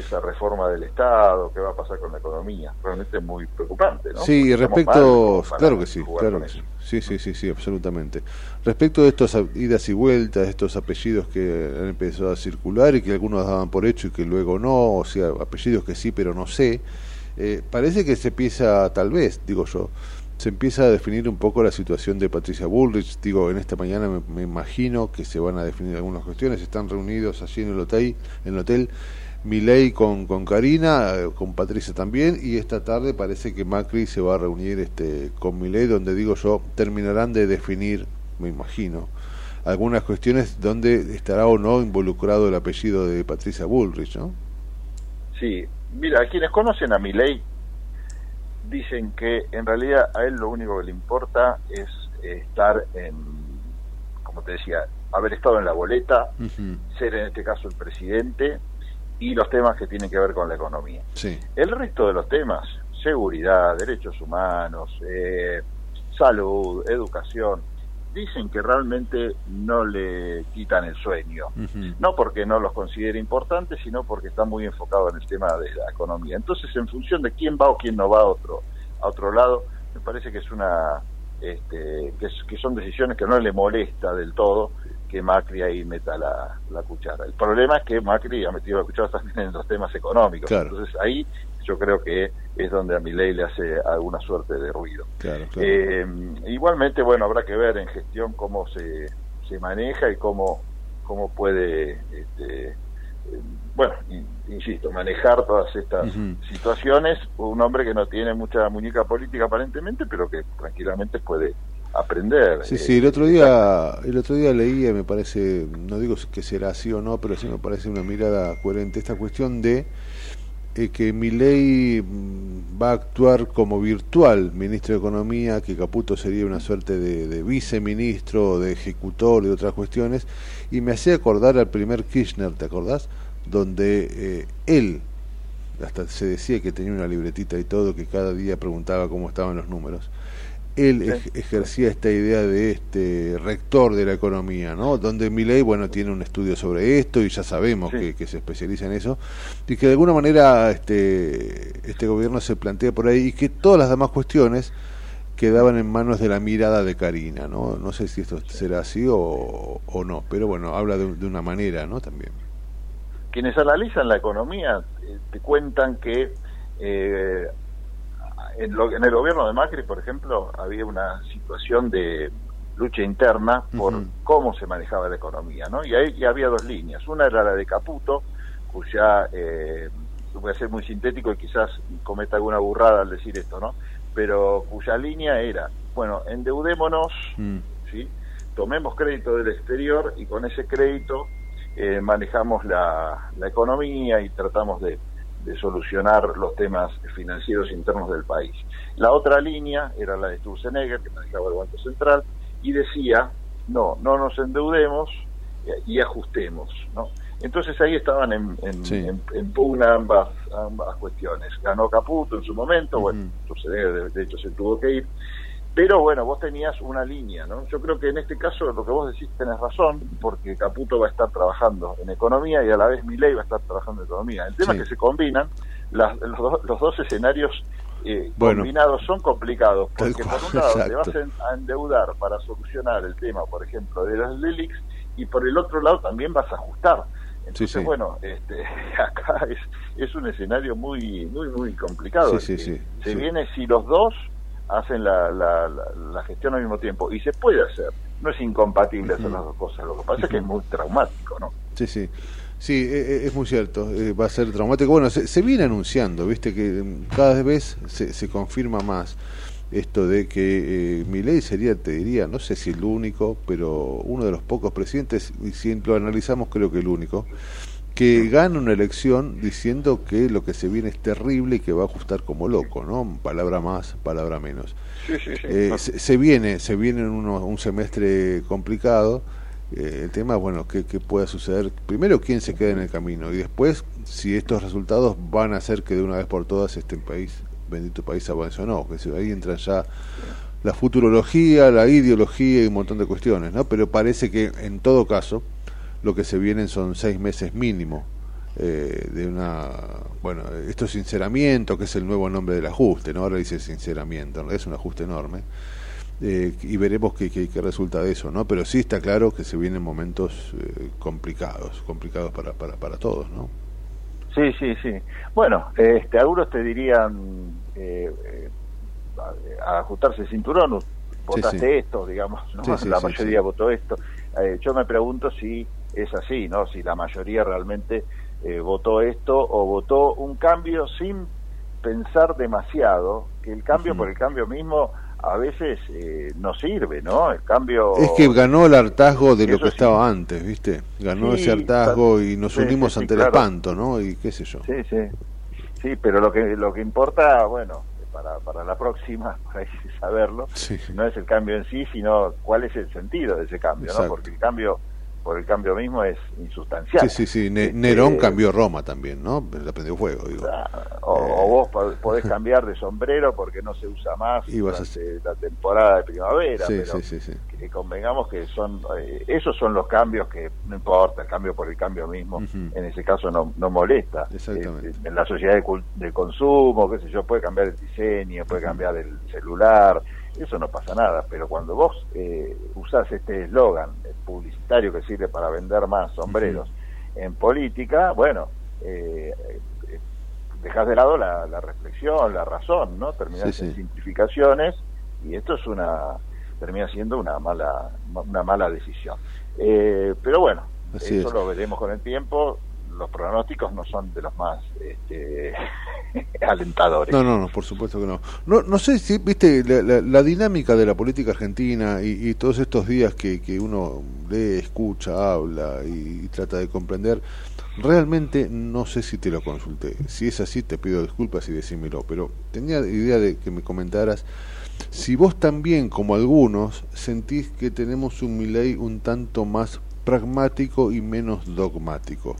esa reforma del Estado, qué va a pasar con la economía. Realmente es muy preocupante, ¿no? Sí, respecto, claro que sí, claro que sí. Sí, sí, sí, sí, absolutamente. Respecto de estas idas y vueltas, estos apellidos que han empezado a circular y que algunos daban por hecho y que luego no, o sea, apellidos que sí, pero no sé, eh, parece que se empieza, tal vez, digo yo, se empieza a definir un poco la situación de Patricia Bullrich. Digo, en esta mañana me, imagino que se van a definir algunas cuestiones. Están reunidos allí en el hotel, en el hotel Milei con, con Karina, eh, con Patricia también, y esta tarde parece que Macri se va a reunir este, con Milei, donde digo yo, terminarán de definir, me imagino, algunas cuestiones donde estará o no involucrado el apellido de Patricia Bullrich, ¿no? Sí, mira, quienes conocen a Milei dicen que en realidad a él lo único que le importa es estar en, como te decía, haber estado en la boleta, ser en este caso el presidente, y los temas que tienen que ver con la economía. El resto de los temas, seguridad, derechos humanos, eh, salud, educación, dicen que realmente no le quitan el sueño. No porque no los considere importantes, sino porque está muy enfocado en el tema de la economía. Entonces, en función de quién va o quién no va a otro, a otro lado, me parece que es una este, que, que son decisiones que no le molesta del todo que Macri ahí meta la, cuchara. El problema es que Macri ha metido la cuchara también en los temas económicos. Entonces ahí yo creo que es donde a mi ley le hace alguna suerte de ruido. Eh, igualmente, bueno, habrá que ver en gestión cómo se, se maneja y cómo, cómo puede, este, eh, bueno, insisto, manejar todas estas situaciones. Un hombre que no tiene mucha muñeca política aparentemente, pero que tranquilamente puede aprender. Sí, sí, el otro día el otro día leía, me parece, no digo que será así o no, pero sí me parece una mirada coherente esta cuestión de eh, que ley mm, va a actuar como virtual ministro de Economía, que Caputo sería una suerte de, de viceministro, de ejecutor de otras cuestiones, y me hacía acordar al primer Kirchner, ¿te acordás? Donde eh, él, hasta se decía que tenía una libretita y todo, que cada día preguntaba cómo estaban los números él ejercía esta idea de este rector de la economía, ¿no? Donde Milei, bueno, tiene un estudio sobre esto y ya sabemos que, se especializa en eso y que de alguna manera este este gobierno se plantea por ahí y que todas las demás cuestiones quedaban en manos de la mirada de Karina, ¿no? No sé si esto será así o, no, pero bueno, habla de, una manera, ¿no? También. Quienes analizan la economía eh, te cuentan que eh, en, el gobierno de Macri, por ejemplo, había una situación de lucha interna por cómo se manejaba la economía, ¿no? Y ahí había dos líneas. Una era la de Caputo, cuya, eh, voy a ser muy sintético y quizás cometa alguna burrada al decir esto, ¿no? Pero cuya línea era, bueno, endeudémonos, mm. ¿sí? Tomemos crédito del exterior y con ese crédito eh, manejamos la, la economía y tratamos de de solucionar los temas financieros internos del país. La otra línea era la de Sturzenegger, que manejaba el Banco Central, y decía, no, no nos endeudemos y ajustemos, ¿no? Entonces ahí estaban en, en, pugna ambas, ambas cuestiones. Ganó Caputo en su momento, bueno, de, de hecho se tuvo que ir. Pero bueno, vos tenías una línea, ¿no? Yo creo que en este caso lo que vos decís tenés razón, porque Caputo va a estar trabajando en economía y a la vez Milei va a estar trabajando en economía. El tema es que se combinan, las, los, los, dos escenarios eh, combinados son complicados, porque por un lado te vas a endeudar para solucionar el tema, por ejemplo, de las LELIX, y por el otro lado también vas a ajustar. Entonces, bueno, este, <laughs> acá es, es un escenario muy, muy, muy complicado. se viene si los dos hacen la, la, gestión al mismo tiempo. Y se puede hacer. No es incompatible hacer las dos cosas. Lo que pasa es que es muy traumático, ¿no? Sí, sí. Sí, e, e, es muy cierto, eh, va a ser traumático. Bueno, se, viene anunciando, viste, que mm, cada vez se, se confirma más esto de que eh, Milei sería, te diría, no sé si el único, pero uno de los pocos presidentes, y si lo analizamos creo que el único, que gana una elección diciendo que lo que se viene es terrible y que va a ajustar como loco, ¿no? Palabra más, palabra menos. Eh, se, viene, se viene un semestre complicado. Eh, el tema, bueno, que, pueda suceder. Primero, quién se queda en el camino y después, si estos resultados van a hacer que de una vez por todas este país, bendito país, avance o no. Que ahí entra ya la futurología, la ideología y un montón de cuestiones, ¿no? Pero parece que en todo caso lo que se vienen son seis meses mínimo eh, de una bueno esto es sinceramiento que es el nuevo nombre del ajuste no ahora dice sinceramiento es un ajuste enorme eh, y veremos qué, qué, resulta de eso no pero sí está claro que se vienen momentos eh, complicados complicados para, para, para todos no sí sí sí. Bueno este algunos te dirían a, ajustarse el cinturón votaste esto digamos la mayoría votó esto. Yo me pregunto si es así, ¿no? Si la mayoría realmente eh, votó esto o votó un cambio sin pensar demasiado, que el cambio por el cambio mismo a veces eh, no sirve, ¿no? El cambio... Es que ganó el hartazgo de lo que estaba antes, ¿viste? Ganó ese hartazgo y nos unimos ante el espanto, ¿no? Y qué sé yo. Sí, sí. Sí, pero lo que, lo que importa, bueno, para, para la próxima, <laughs> para saberlo, no es el cambio en sí, sino cuál es el sentido de ese cambio, ¿no? Porque el cambio por el cambio mismo es insustancial. Sí, sí, sí. Este, Nerón cambió Roma también, ¿no? Le prendió fuego, digo. O, vos podés <laughs> cambiar de sombrero porque no se usa más durante la temporada de primavera. Sí, pero sí, sí, Que convengamos que son eh, esos son los cambios que no importa, el cambio por el cambio mismo, en ese caso no, no molesta. Exactamente. Eh, en la sociedad de, consumo, qué sé yo, puede cambiar el diseño, puede cambiar el celular eso no pasa nada, pero cuando vos eh, usás este eslogan publicitario que sirve para vender más sombreros en política, bueno, eh, eh, dejas de lado la, reflexión, la razón, ¿no? Terminás en simplificaciones y esto es una termina siendo una mala una mala decisión. Eh, pero bueno, eso lo veremos con el tiempo los pronósticos no son de los más este, <laughs> alentadores. No, no, no, por supuesto que no. No, no sé si, viste, la, dinámica de la política argentina y, todos estos días que, que, uno lee, escucha, habla y, trata de comprender, realmente no sé si te lo consulté. Si es así, te pido disculpas y decímelo, pero tenía idea de que me comentaras si vos también, como algunos, sentís que tenemos un Milei un tanto más pragmático y menos dogmático.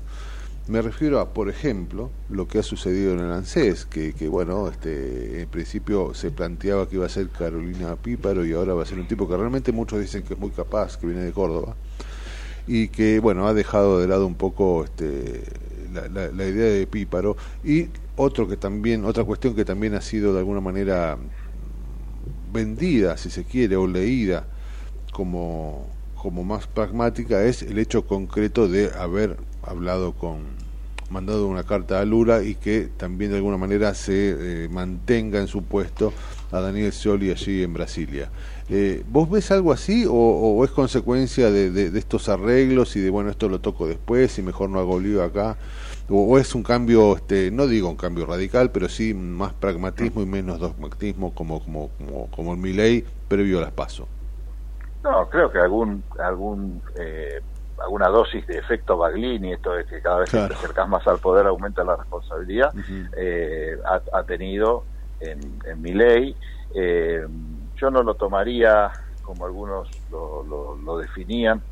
Me refiero a, por ejemplo, lo que ha sucedido en el ANSES, que, que bueno, este, en principio se planteaba que iba a ser Carolina Píparo y ahora va a ser un tipo que realmente muchos dicen que es muy capaz, que viene de Córdoba, y que, bueno, ha dejado de lado un poco este, la, la, idea de Píparo. Y otro que también, otra cuestión que también ha sido de alguna manera vendida, si se quiere, o leída como, como más pragmática, es el hecho concreto de haber hablado con mandado una carta a Lula y que también de alguna manera se eh, mantenga en su puesto a Daniel Scioli allí en Brasilia. Eh, ¿Vos ves algo así o, es consecuencia de, estos arreglos y de, bueno, esto lo toco después y mejor no hago lío acá? O, es un cambio, este, no digo un cambio radical, pero sí más pragmatismo y menos dogmatismo como, como, como, como el Milei previo a las PASO? No, creo que algún, algún eh, alguna dosis de efecto Baglini, esto es que cada vez que te acercas más al poder aumenta la responsabilidad, eh, ha, tenido en, en mi ley. Eh, yo no lo tomaría como algunos lo, lo, definían,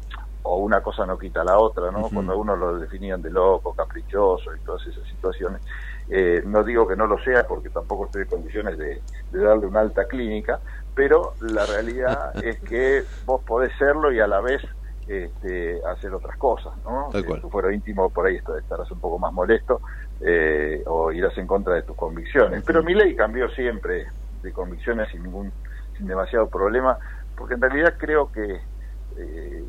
o una cosa no quita la otra, ¿no? Cuando uno lo definían de loco, caprichoso y todas esas situaciones. Eh, no digo que no lo sea porque tampoco estoy en condiciones de, darle una alta clínica, pero la realidad <laughs> es que vos podés serlo y a la vez este, hacer otras cosas, ¿no? Si tú fuera íntimo, por ahí estarás un poco más molesto eh, o irás en contra de tus convicciones. Pero mi ley cambió siempre de convicciones sin ningún, sin demasiado problema, porque en realidad creo que eh,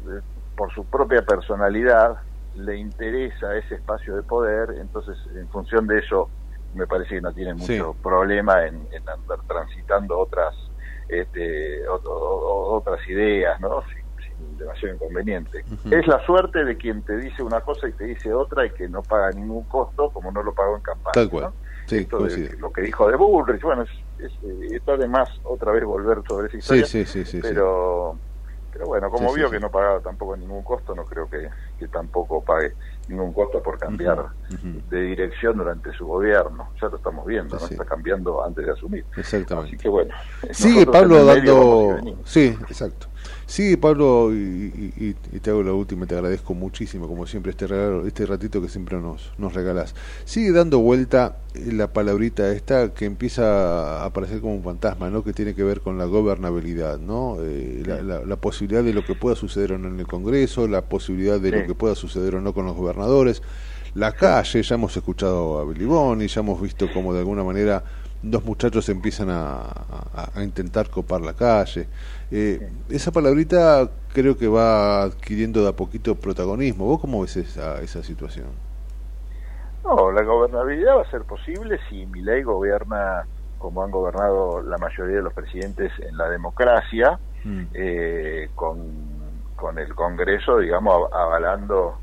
por su propia personalidad le interesa ese espacio de poder, entonces en función de eso me parece que no tiene mucho problema en, andar transitando otras este, otras ideas, ¿no? Demasiado inconveniente. Es la suerte de quien te dice una cosa y te dice otra y que no paga ningún costo, como no lo pagó en campaña. Tal cual. lo que dijo de Bullrich, bueno, es, es, eh, está de más otra vez volver sobre esa historia, sí, sí, sí, pero pero bueno, como vio que no pagaba tampoco ningún costo, no creo que, que tampoco pague ningún costo por cambiar de dirección durante su gobierno. Ya lo estamos viendo, ¿no? Está cambiando antes de asumir. Exactamente. Así que bueno. Sigue Pablo dando... Sí, exacto. Sí, Pablo, y, te hago la última, te agradezco muchísimo, como siempre, este regalo, este ratito que siempre nos, nos regalás. Sigue dando vuelta la palabrita esta que empieza a aparecer como un fantasma, ¿no? Que tiene que ver con la gobernabilidad, ¿no? Eh, la, posibilidad de lo que pueda suceder o no en el Congreso, la posibilidad de lo que pueda suceder o no con los gobernadores. La calle, ya hemos escuchado a Billy ya hemos visto cómo de alguna manera dos muchachos empiezan a, a intentar copar la calle. Eh, esa palabrita creo que va adquiriendo de a poquito protagonismo. ¿Vos cómo ves esa, esa situación? No, la gobernabilidad va a ser posible si mi ley gobierna como han gobernado la mayoría de los presidentes en la democracia, mm. eh, con, con el Congreso, digamos, avalando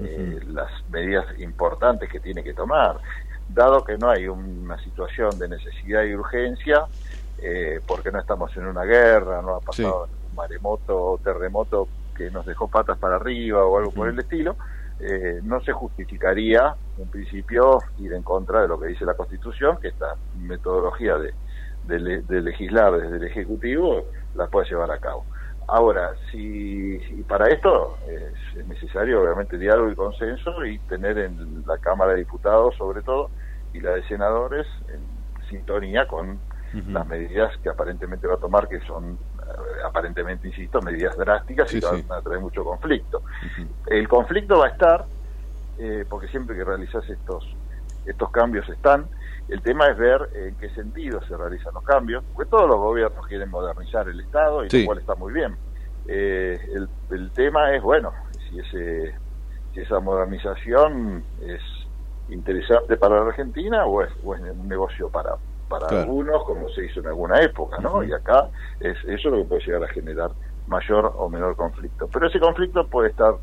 eh, las medidas importantes que tiene que tomar. Dado que no hay una situación de necesidad y urgencia, eh, porque no estamos en una guerra, no ha pasado un maremoto o terremoto que nos dejó patas para arriba o algo por el estilo, eh, no se justificaría, en principio, ir en contra de lo que dice la Constitución, que esta metodología de, de, legislar desde el Ejecutivo la puede llevar a cabo. Ahora, si, para esto es, necesario, obviamente, diálogo y consenso y tener en la Cámara de Diputados, sobre todo, y la de senadores, en sintonía con las medidas que aparentemente va a tomar, que son eh, aparentemente, insisto, medidas drásticas y van a traer mucho conflicto. El conflicto va a estar, eh, porque siempre que realizas estos, estos cambios están, el tema es ver en qué sentido se realizan los cambios, porque todos los gobiernos quieren modernizar el Estado y lo cual está muy bien. Eh, el, el, tema es, bueno, si, ese, si esa modernización es interesante para la Argentina o es, o es un negocio para, para algunos, como se hizo en alguna época, ¿no? Y acá es eso lo que puede llegar a generar mayor o menor conflicto. Pero ese conflicto puede estar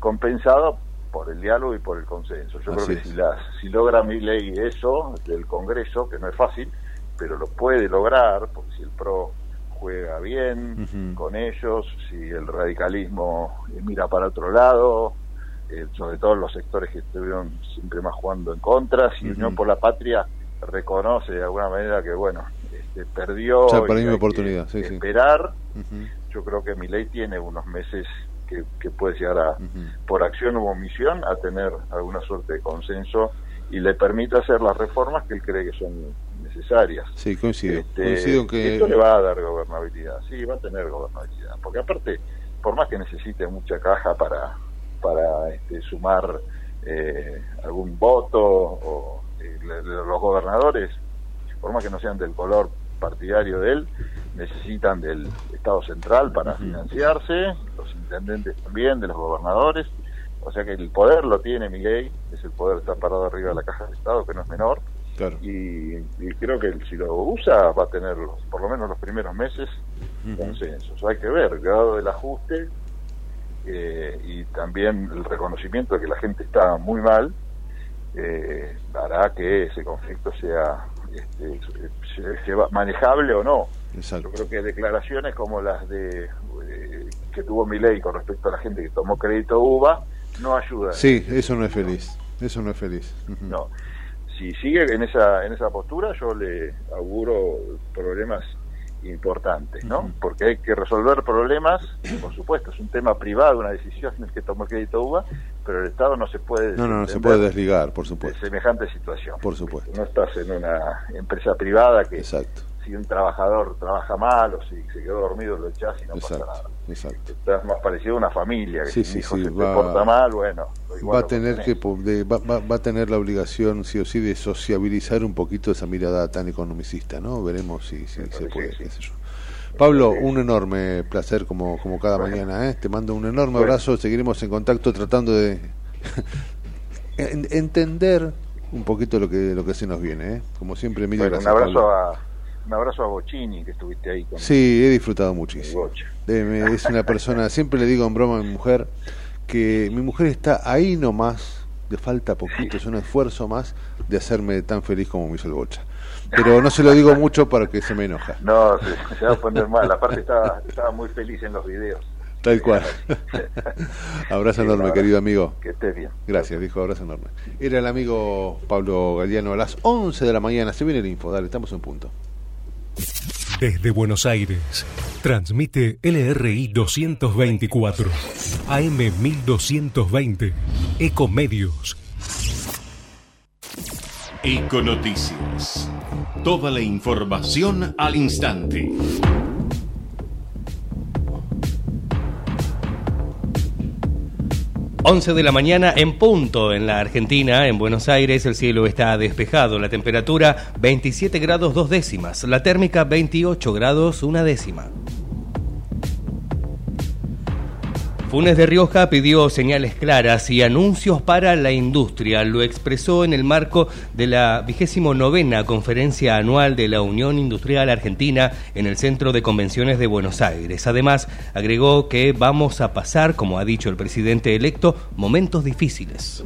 compensado por el diálogo y por el consenso. Yo creo que si, las, si logra mi ley eso del Congreso, que no es fácil, pero lo puede lograr, porque si el PRO juega bien con ellos, si el radicalismo mira para otro lado, eh, sobre todo los sectores que estuvieron siempre más jugando en contra, si Unión por la Patria reconoce de alguna manera que, bueno, este, perdió. oportunidad, Esperar. Yo creo que mi ley tiene unos meses que, que puede llegar a, por acción o omisión, a tener alguna suerte de consenso y le permite hacer las reformas que él cree que son necesarias. Sí, coincido. Este, coincido que... Esto le va a dar gobernabilidad, sí, va a tener gobernabilidad. Porque aparte, por más que necesite mucha caja para, para este, sumar eh, algún voto o los gobernadores, por más que no sean del color partidario de él, necesitan del Estado central para financiarse, los intendentes también, de los gobernadores, o sea que el poder lo tiene Miguel, es el poder estar parado arriba de la caja del Estado, que no es menor, y, creo que si lo usa va a tener por lo menos los primeros meses consensos. Hay que ver el grado del ajuste eh, y también el reconocimiento de que la gente está muy mal, eh, hará que ese conflicto sea este, manejable o no. Yo creo que declaraciones como las de eh, que tuvo mi ley con respecto a la gente que tomó crédito UVA no ayudan. Sí, eso no es feliz. Eso no es feliz. No. Si sigue en esa en esa postura, yo le auguro problemas importantes, ¿no? Porque hay que resolver problemas, por supuesto, es un tema privado, una decisión en el que tomó el crédito UBA, pero el Estado no se puede no, no, no se puede desligar, por supuesto. De semejante situación. Por supuesto. No estás en una empresa privada que Exacto. Si un trabajador trabaja mal o si se quedó dormido lo echás y no pasa nada. Exacto. Estás más parecido a una familia que Sí, si sí, un hijo sí, se va- te porta mal, bueno, igual va a tener que de- va, va- va a tener la obligación sí o sí de sociabilizar un poquito esa mirada tan economicista no veremos si, si se puede qué sé yo. Pablo un enorme placer como como cada mañana ¿eh? te mando un enorme Bueno. abrazo seguiremos en contacto tratando de <laughs> en- entender un poquito lo que lo que se nos viene ¿eh? como siempre Emilio Bueno, un abrazo Pablo. a un abrazo a Bochini que estuviste ahí con Sí, he disfrutado muchísimo. Eh, Es una persona, siempre le digo en broma a mi mujer que mi mujer está ahí nomás, le falta poquito, es un esfuerzo más de hacerme tan feliz como me hizo el Bocha. Pero no se lo digo mucho para que se me enoja. No, se, se va a poner mal. Aparte estaba, estaba muy feliz en los videos. Tal cual. <laughs> abrazo Sí, enorme, abrazo. querido amigo. Que estés bien. Gracias, dijo abrazo enorme. Era el amigo Pablo Galeano a las 11 de la mañana. Se viene el info, dale, estamos en punto. Desde Buenos Aires, transmite LRI 224, AM 1220, Ecomedios. Econoticias. Toda la información al instante. Once de la mañana en punto en la Argentina, en Buenos Aires el cielo está despejado, la temperatura 27 grados dos décimas, la térmica 28 grados una décima. Funes de Rioja pidió señales claras y anuncios para la industria. Lo expresó en el marco de la vigésimo novena conferencia anual de la Unión Industrial Argentina en el Centro de Convenciones de Buenos Aires. Además, agregó que vamos a pasar, como ha dicho el presidente electo, momentos difíciles.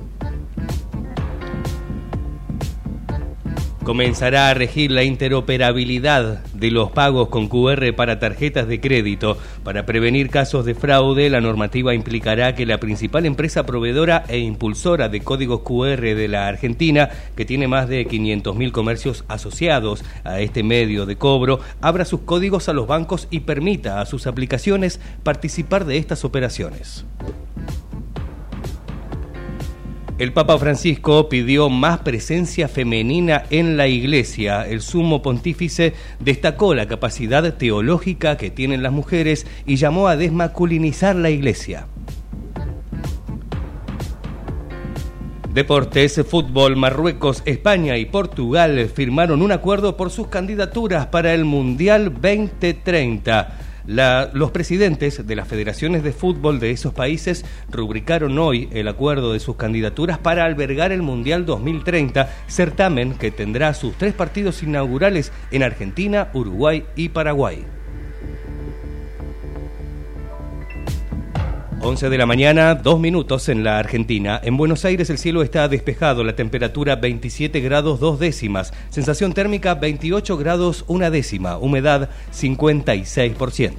Comenzará a regir la interoperabilidad de los pagos con QR para tarjetas de crédito. Para prevenir casos de fraude, la normativa implicará que la principal empresa proveedora e impulsora de códigos QR de la Argentina, que tiene más de 500.000 comercios asociados a este medio de cobro, abra sus códigos a los bancos y permita a sus aplicaciones participar de estas operaciones. El Papa Francisco pidió más presencia femenina en la Iglesia. El sumo pontífice destacó la capacidad teológica que tienen las mujeres y llamó a desmasculinizar la Iglesia. Deportes, fútbol, Marruecos, España y Portugal firmaron un acuerdo por sus candidaturas para el Mundial 2030. La- los presidentes de las federaciones de fútbol de esos países rubricaron hoy el acuerdo de sus candidaturas para albergar el Mundial 2030, certamen que tendrá sus tres partidos inaugurales en Argentina, Uruguay y Paraguay. 11 de la mañana, dos minutos en la Argentina. En Buenos Aires el cielo está despejado, la temperatura 27 grados dos décimas, sensación térmica 28 grados una décima, humedad 56%.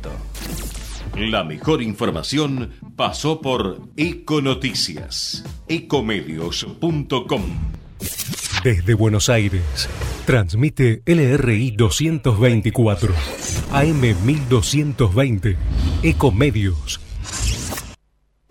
La mejor información pasó por Econoticias. Ecomedios.com. Desde Buenos Aires, transmite LRI 224, AM 1220, Ecomedios.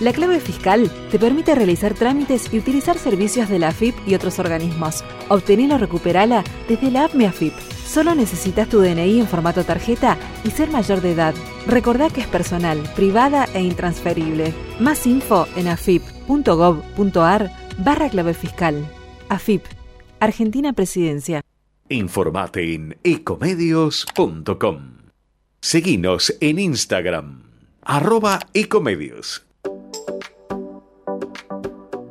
La clave fiscal te permite realizar trámites y utilizar servicios de la AFIP y otros organismos. Obtenela o recuperala desde la app Mi AFIP. Solo necesitas tu DNI en formato tarjeta y ser mayor de edad. Recordá que es personal, privada e intransferible. Más info en afip.gov.ar barra clave fiscal. AFIP, Argentina Presidencia. Informate en ecomedios.com. Seguinos en Instagram, arroba ecomedios.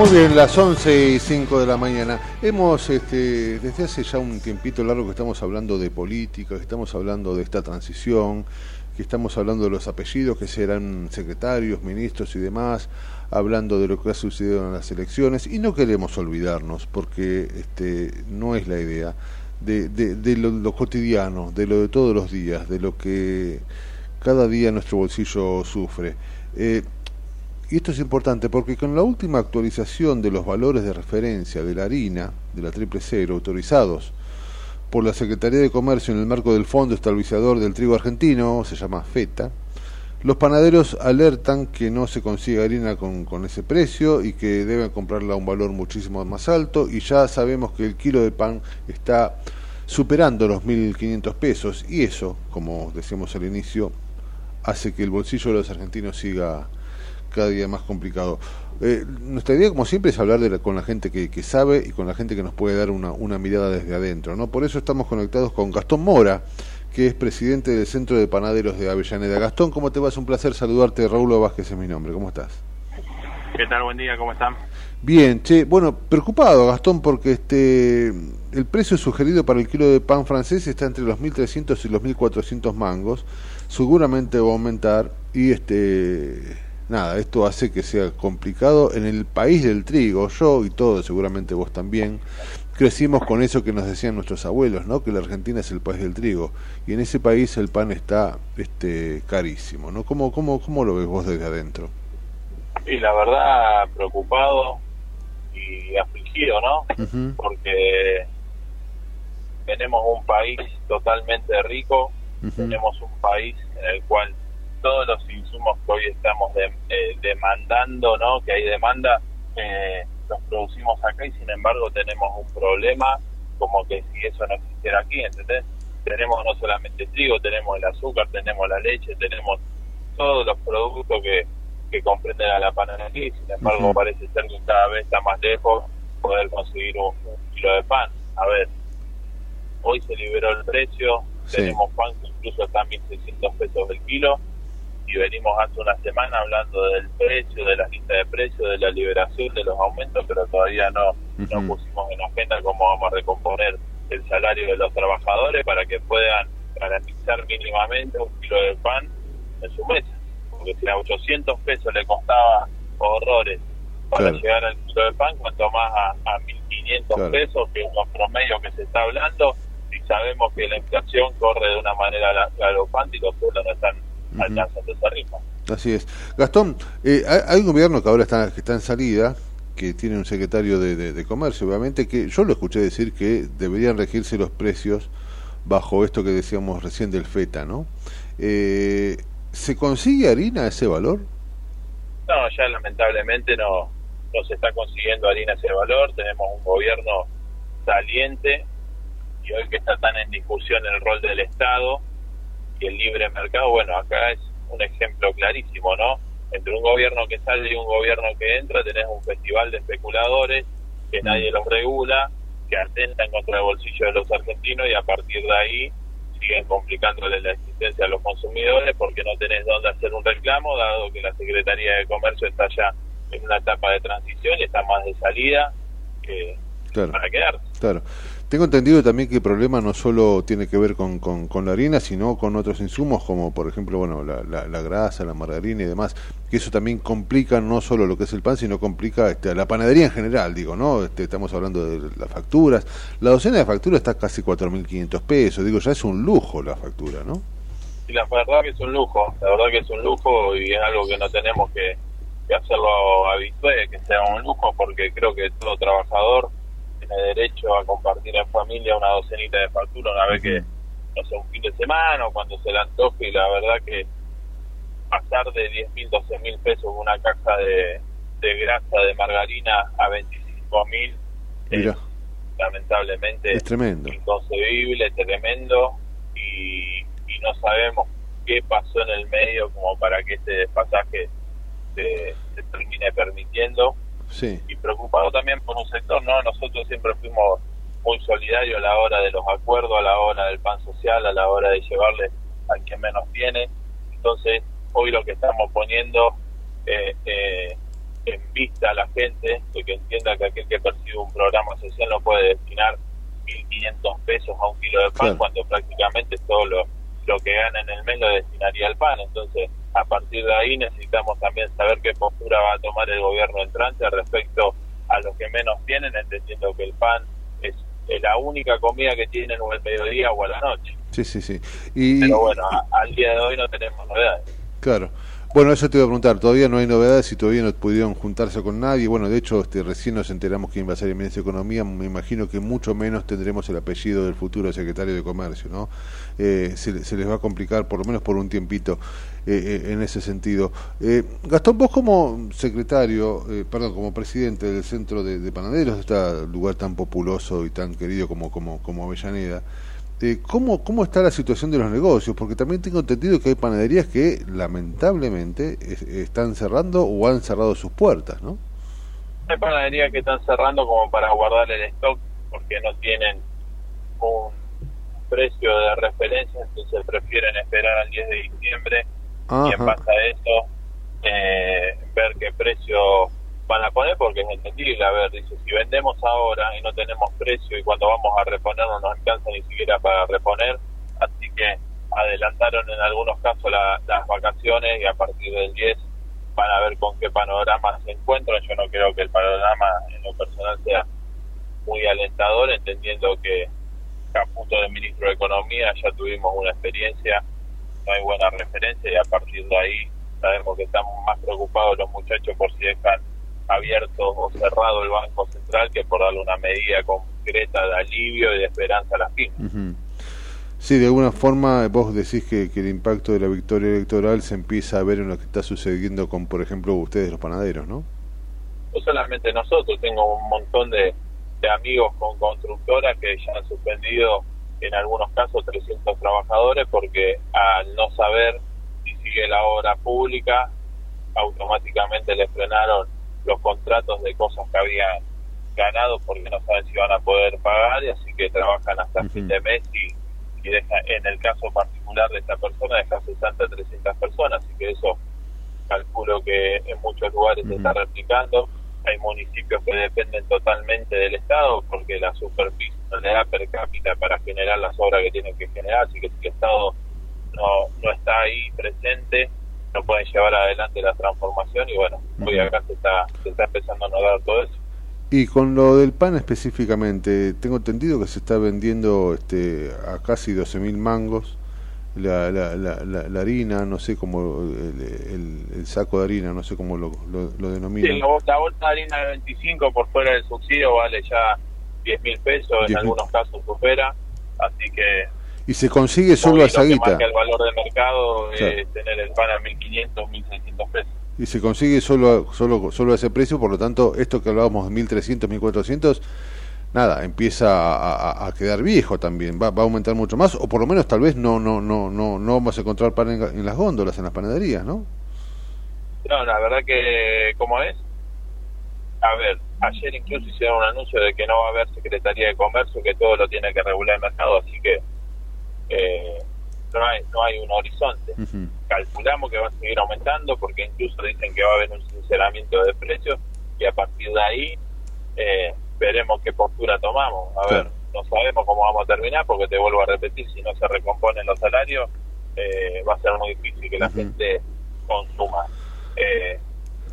Muy bien, las 11 y 5 de la mañana. Hemos, este, desde hace ya un tiempito largo que estamos hablando de política, que estamos hablando de esta transición, que estamos hablando de los apellidos que serán secretarios, ministros y demás, hablando de lo que ha sucedido en las elecciones, y no queremos olvidarnos, porque este, no es la idea, de, de, de lo, cotidiano, de lo de todos los días, de lo que cada día nuestro bolsillo sufre. Eh, y esto es importante porque con la última actualización de los valores de referencia de la harina, de la triple cero, autorizados por la Secretaría de Comercio en el marco del Fondo Estabilizador del Trigo Argentino, se llama FETA, los panaderos alertan que no se consigue harina con, con ese precio y que deben comprarla a un valor muchísimo más alto y ya sabemos que el kilo de pan está superando los 1.500 pesos y eso, como decíamos al inicio, hace que el bolsillo de los argentinos siga cada día más complicado. Eh, nuestra idea, como siempre, es hablar de la- con la gente que, que sabe y con la gente que nos puede dar una, una mirada desde adentro. ¿no? Por eso estamos conectados con Gastón Mora, que es presidente del Centro de Panaderos de Avellaneda. Gastón, ¿cómo te va? Es un placer saludarte. Raúl Vázquez es mi nombre. ¿Cómo estás? ¿Qué tal? Buen día, ¿cómo están? Bien, che, bueno, preocupado Gastón porque este el precio sugerido para el kilo de pan francés está entre los 1.300 y los 1.400 mangos, seguramente va a aumentar y este nada, esto hace que sea complicado en el país del trigo. Yo y todos, seguramente vos también, crecimos con eso que nos decían nuestros abuelos, ¿no? Que la Argentina es el país del trigo y en ese país el pan está este carísimo, ¿no? ¿Cómo cómo cómo lo ves vos desde adentro? Y la verdad, preocupado y afligido, ¿no? Porque tenemos un país totalmente rico, tenemos un país en el cual todos los insumos que hoy estamos de- eh, demandando, ¿no? Que hay demanda, eh, los producimos acá y sin embargo tenemos un problema como que si eso no existiera aquí, ¿entendés? Tenemos no solamente trigo, tenemos el azúcar, tenemos la leche, tenemos todos los productos que, que comprenden a la panadería y sin embargo parece ser que cada vez está más lejos poder conseguir un, un kilo de pan. A ver, hoy se liberó el precio, Sí. tenemos pan que incluso está a 1.600 pesos el kilo y venimos hace una semana hablando del precio, de la lista de precios, de la liberación, de los aumentos, pero todavía no, no Ujú. pusimos en agenda cómo vamos a recomponer el salario de los trabajadores para que puedan garantizar mínimamente un kilo de pan en su mesa. Porque si a 800 pesos le costaba horrores para Claro. llegar al kilo de pan, cuanto más a, a 1.500 Claro. pesos, que es los promedios que se está hablando, y sabemos que la inflación corre de una manera galopante y los sueldos no están Ritmo. Así es. Gastón, eh, hay, un gobierno que ahora está, que está en salida, que tiene un secretario de, de- de comercio, obviamente, que yo lo escuché decir que deberían regirse los precios bajo esto que decíamos recién del feta, ¿no? Eh, ¿Se consigue harina a ese valor? No, ya lamentablemente no, no se está consiguiendo harina ese valor. Tenemos un gobierno saliente y hoy que está tan en discusión el rol del Estado y el libre mercado, bueno, acá es un ejemplo clarísimo, ¿no? Entre un gobierno que sale y un gobierno que entra, tenés un festival de especuladores que nadie los regula, que atentan contra el bolsillo de los argentinos y a partir de ahí siguen complicándole la existencia a los consumidores porque no tenés dónde hacer un reclamo, dado que la Secretaría de Comercio está ya en una etapa de transición y está más de salida que Claro. para quedarse. Claro. Tengo entendido también que el problema no solo tiene que ver con, con, la harina, sino con otros insumos como, por ejemplo, bueno, la, la, la grasa, la margarina y demás, que eso también complica no solo lo que es el pan, sino complica este, la panadería en general, digo, ¿no? Este, estamos hablando de las facturas. La docena de facturas está casi 4.500 pesos, digo, ya es un lujo la factura, ¿no? Y la verdad que es un lujo, la verdad que es un lujo y es algo que no tenemos que hacerlo habitual, que sea un lujo, porque creo que todo trabajador tiene derecho a compartir en familia una docenita de factura una vez que, no sé, un fin de semana o cuando se le antoje y la verdad que pasar de 10 mil, 12 mil pesos una caja de, de grasa de margarina a 25 mil Mira, lamentablemente es tremendo. inconcebible, tremendo y, y no sabemos qué pasó en el medio como para que este despasaje se, se termine permitiendo Sí, y preocupado también por un sector, ¿no? Nosotros siempre fuimos muy solidarios a la hora de los acuerdos, a la hora del pan social, a la hora de llevarle a quien menos tiene. Entonces, hoy lo que estamos poniendo eh, eh, en vista a la gente de que entienda que aquel que percibe un programa social no puede destinar 1.500 pesos a un kilo de pan Claro. cuando prácticamente todo lo, lo que gana en el mes lo destinaría al pan. Entonces, a partir de ahí necesitamos también saber qué postura va a tomar el gobierno entrante respecto a los que menos tienen, entendiendo que el pan es la única comida que tienen o el mediodía o a la noche. sí, sí, sí. Y, Pero bueno, a- al día de hoy no tenemos novedades. Claro. Bueno, eso te iba a preguntar. Todavía no hay novedades y todavía no pudieron juntarse con nadie. Bueno, de hecho, este, recién nos enteramos quién va a ser el ministro de Economía. Me imagino que mucho menos tendremos el apellido del futuro secretario de Comercio, ¿no? Eh, se, se les va a complicar, por lo menos por un tiempito, eh, eh, en ese sentido. Eh, Gastón, vos como secretario, eh, perdón, como presidente del Centro de, de Panaderos, de este lugar tan populoso y tan querido como, como, como Avellaneda, eh, ¿cómo, ¿Cómo está la situación de los negocios? Porque también tengo entendido que hay panaderías que lamentablemente es- están cerrando o han cerrado sus puertas, ¿no? Hay panaderías que están cerrando como para guardar el stock porque no tienen un precio de referencia, entonces prefieren esperar al 10 de diciembre y en Ajá. base a eso eh, ver qué precio van a poner porque es entendible, a ver, dice, si vendemos ahora y no tenemos precio y cuando vamos a reponer no nos alcanza ni siquiera para reponer, así que adelantaron en algunos casos la- las vacaciones y a partir del 10 van a ver con qué panorama se encuentran. Yo no creo que el panorama en lo personal sea muy alentador, entendiendo que Caputo de ministro de Economía ya tuvimos una experiencia, no hay buena referencia y a partir de ahí Sabemos que están más preocupados los muchachos por si dejan abierto o cerrado el Banco Central que por darle una medida concreta de alivio y de esperanza a las pymes. Ujú. Sí, de alguna forma vos decís que, que el impacto de la victoria electoral se empieza a ver en lo que está sucediendo con, por ejemplo, ustedes los panaderos, ¿no? no solamente nosotros, tengo un montón de, de amigos con constructoras que ya han suspendido en algunos casos 300 trabajadores porque al no saber si sigue la obra pública, automáticamente les frenaron los contratos de cosas que habían ganado porque no saben si van a poder pagar y así que trabajan hasta fin de mes y, y deja, en el caso particular de esta persona deja 60 300 personas, así que eso calculo que en muchos lugares se está replicando. Hay municipios que dependen totalmente del Estado porque la superficie no le da per cápita para generar las obras que tienen que generar, así que si el Estado no, no está ahí presente, no pueden llevar adelante la transformación y bueno, hoy acá se está, se está empezando a notar todo eso. Y con lo del pan específicamente, tengo entendido que se está vendiendo este, a casi 12.000 mangos la, la, la, la, la harina, no sé cómo, el, el- el saco de harina, no sé cómo lo, lo, lo Sí, denominan. la, bol- la bolsa de harina de 25 por fuera del subsidio vale ya 10 mil pesos, 10.000. en algunos casos supera, así que Y se consigue solo a esa guita. el valor de mercado Claro. es tener el pan a 1.500, 1.600 pesos. Y se consigue solo a, solo, solo a ese precio, por lo tanto, esto que hablábamos de 1.300, 1.400, nada, empieza a, a- a quedar viejo también, va, va a aumentar mucho más, o por lo menos tal vez no no no no no vamos a encontrar pan en, en las góndolas, en las panaderías, ¿no? No, la verdad que, ¿cómo es? A ver, ayer incluso hicieron un anuncio de que no va a haber Secretaría de Comercio, que todo lo tiene que regular el mercado, así que eh, no, hay, no hay un horizonte. Calculamos que va a seguir aumentando porque incluso dicen que va a haber un sinceramiento de precios y a partir de ahí eh, veremos qué postura tomamos. A ver, no sabemos cómo vamos a terminar porque te vuelvo a repetir, si no se recomponen los salarios, eh, va a ser muy difícil que la gente consuma. Eh,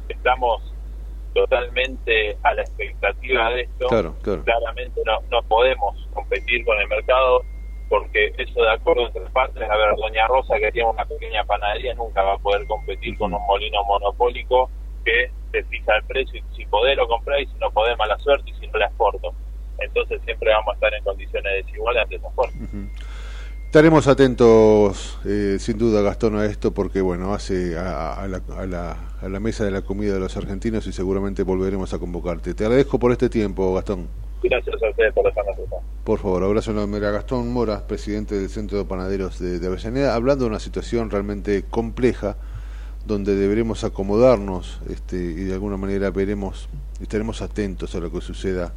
estamos totalmente a la expectativa de esto. Claro, claro. Claramente no, no podemos competir con el mercado porque eso de acuerdo entre partes, a ver, Doña Rosa que tiene una pequeña panadería nunca va a poder competir con un molino monopólico que te fija el precio y si podés lo comprás y si no podés mala suerte y si no la exporto. Entonces siempre vamos a estar en condiciones desiguales ante esa fuerza. Estaremos atentos, eh, sin duda, Gastón, a esto, porque bueno, hace a, a la, a, la, a la mesa de la comida de los argentinos y seguramente volveremos a convocarte. Te agradezco por este tiempo, Gastón. Gracias a ustedes por dejarnos estar. Por favor, abrazo enorme a Gastón Mora, presidente del Centro de Panaderos de, de Avellaneda, hablando de una situación realmente compleja, donde deberemos acomodarnos este, y de alguna manera veremos, estaremos atentos a lo que suceda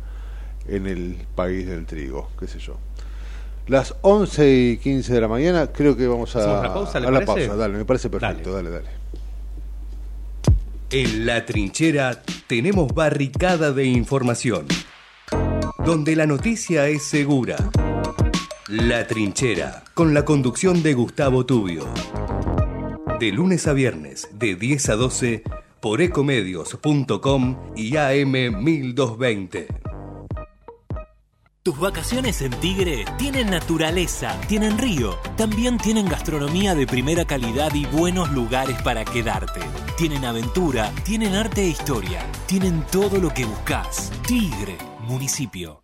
en el país del trigo, qué sé yo. Las 11 y 15 de la mañana, creo que vamos a, ¿Hacemos la pausa, a la pausa. Dale, me parece perfecto, dale, dale. En la trinchera tenemos barricada de información, donde la noticia es segura. La trinchera, con la conducción de Gustavo Tubio. De lunes a viernes, de 10 a 12, por ecomedios.com y AM 1220. Tus vacaciones en Tigre tienen naturaleza, tienen río, también tienen gastronomía de primera calidad y buenos lugares para quedarte. Tienen aventura, tienen arte e historia, tienen todo lo que buscas. Tigre, municipio.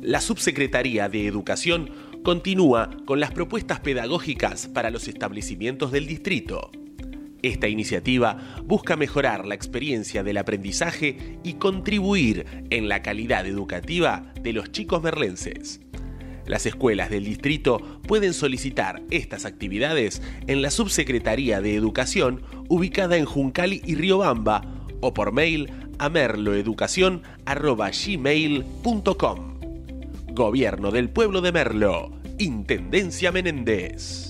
La Subsecretaría de Educación continúa con las propuestas pedagógicas para los establecimientos del distrito. Esta iniciativa busca mejorar la experiencia del aprendizaje y contribuir en la calidad educativa de los chicos merlenses. Las escuelas del distrito pueden solicitar estas actividades en la Subsecretaría de Educación ubicada en Juncali y Riobamba o por mail a merloeducación.gmail.com Gobierno del Pueblo de Merlo, Intendencia Menéndez.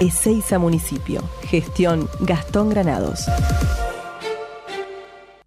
Ezeiza Municipio. Gestión Gastón Granados.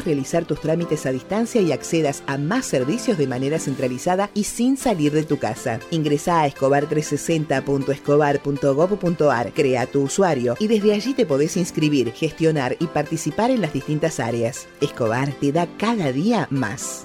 realizar tus trámites a distancia y accedas a más servicios de manera centralizada y sin salir de tu casa. Ingresa a escobar360.escobar.gov.ar, crea tu usuario y desde allí te podés inscribir, gestionar y participar en las distintas áreas. Escobar te da cada día más.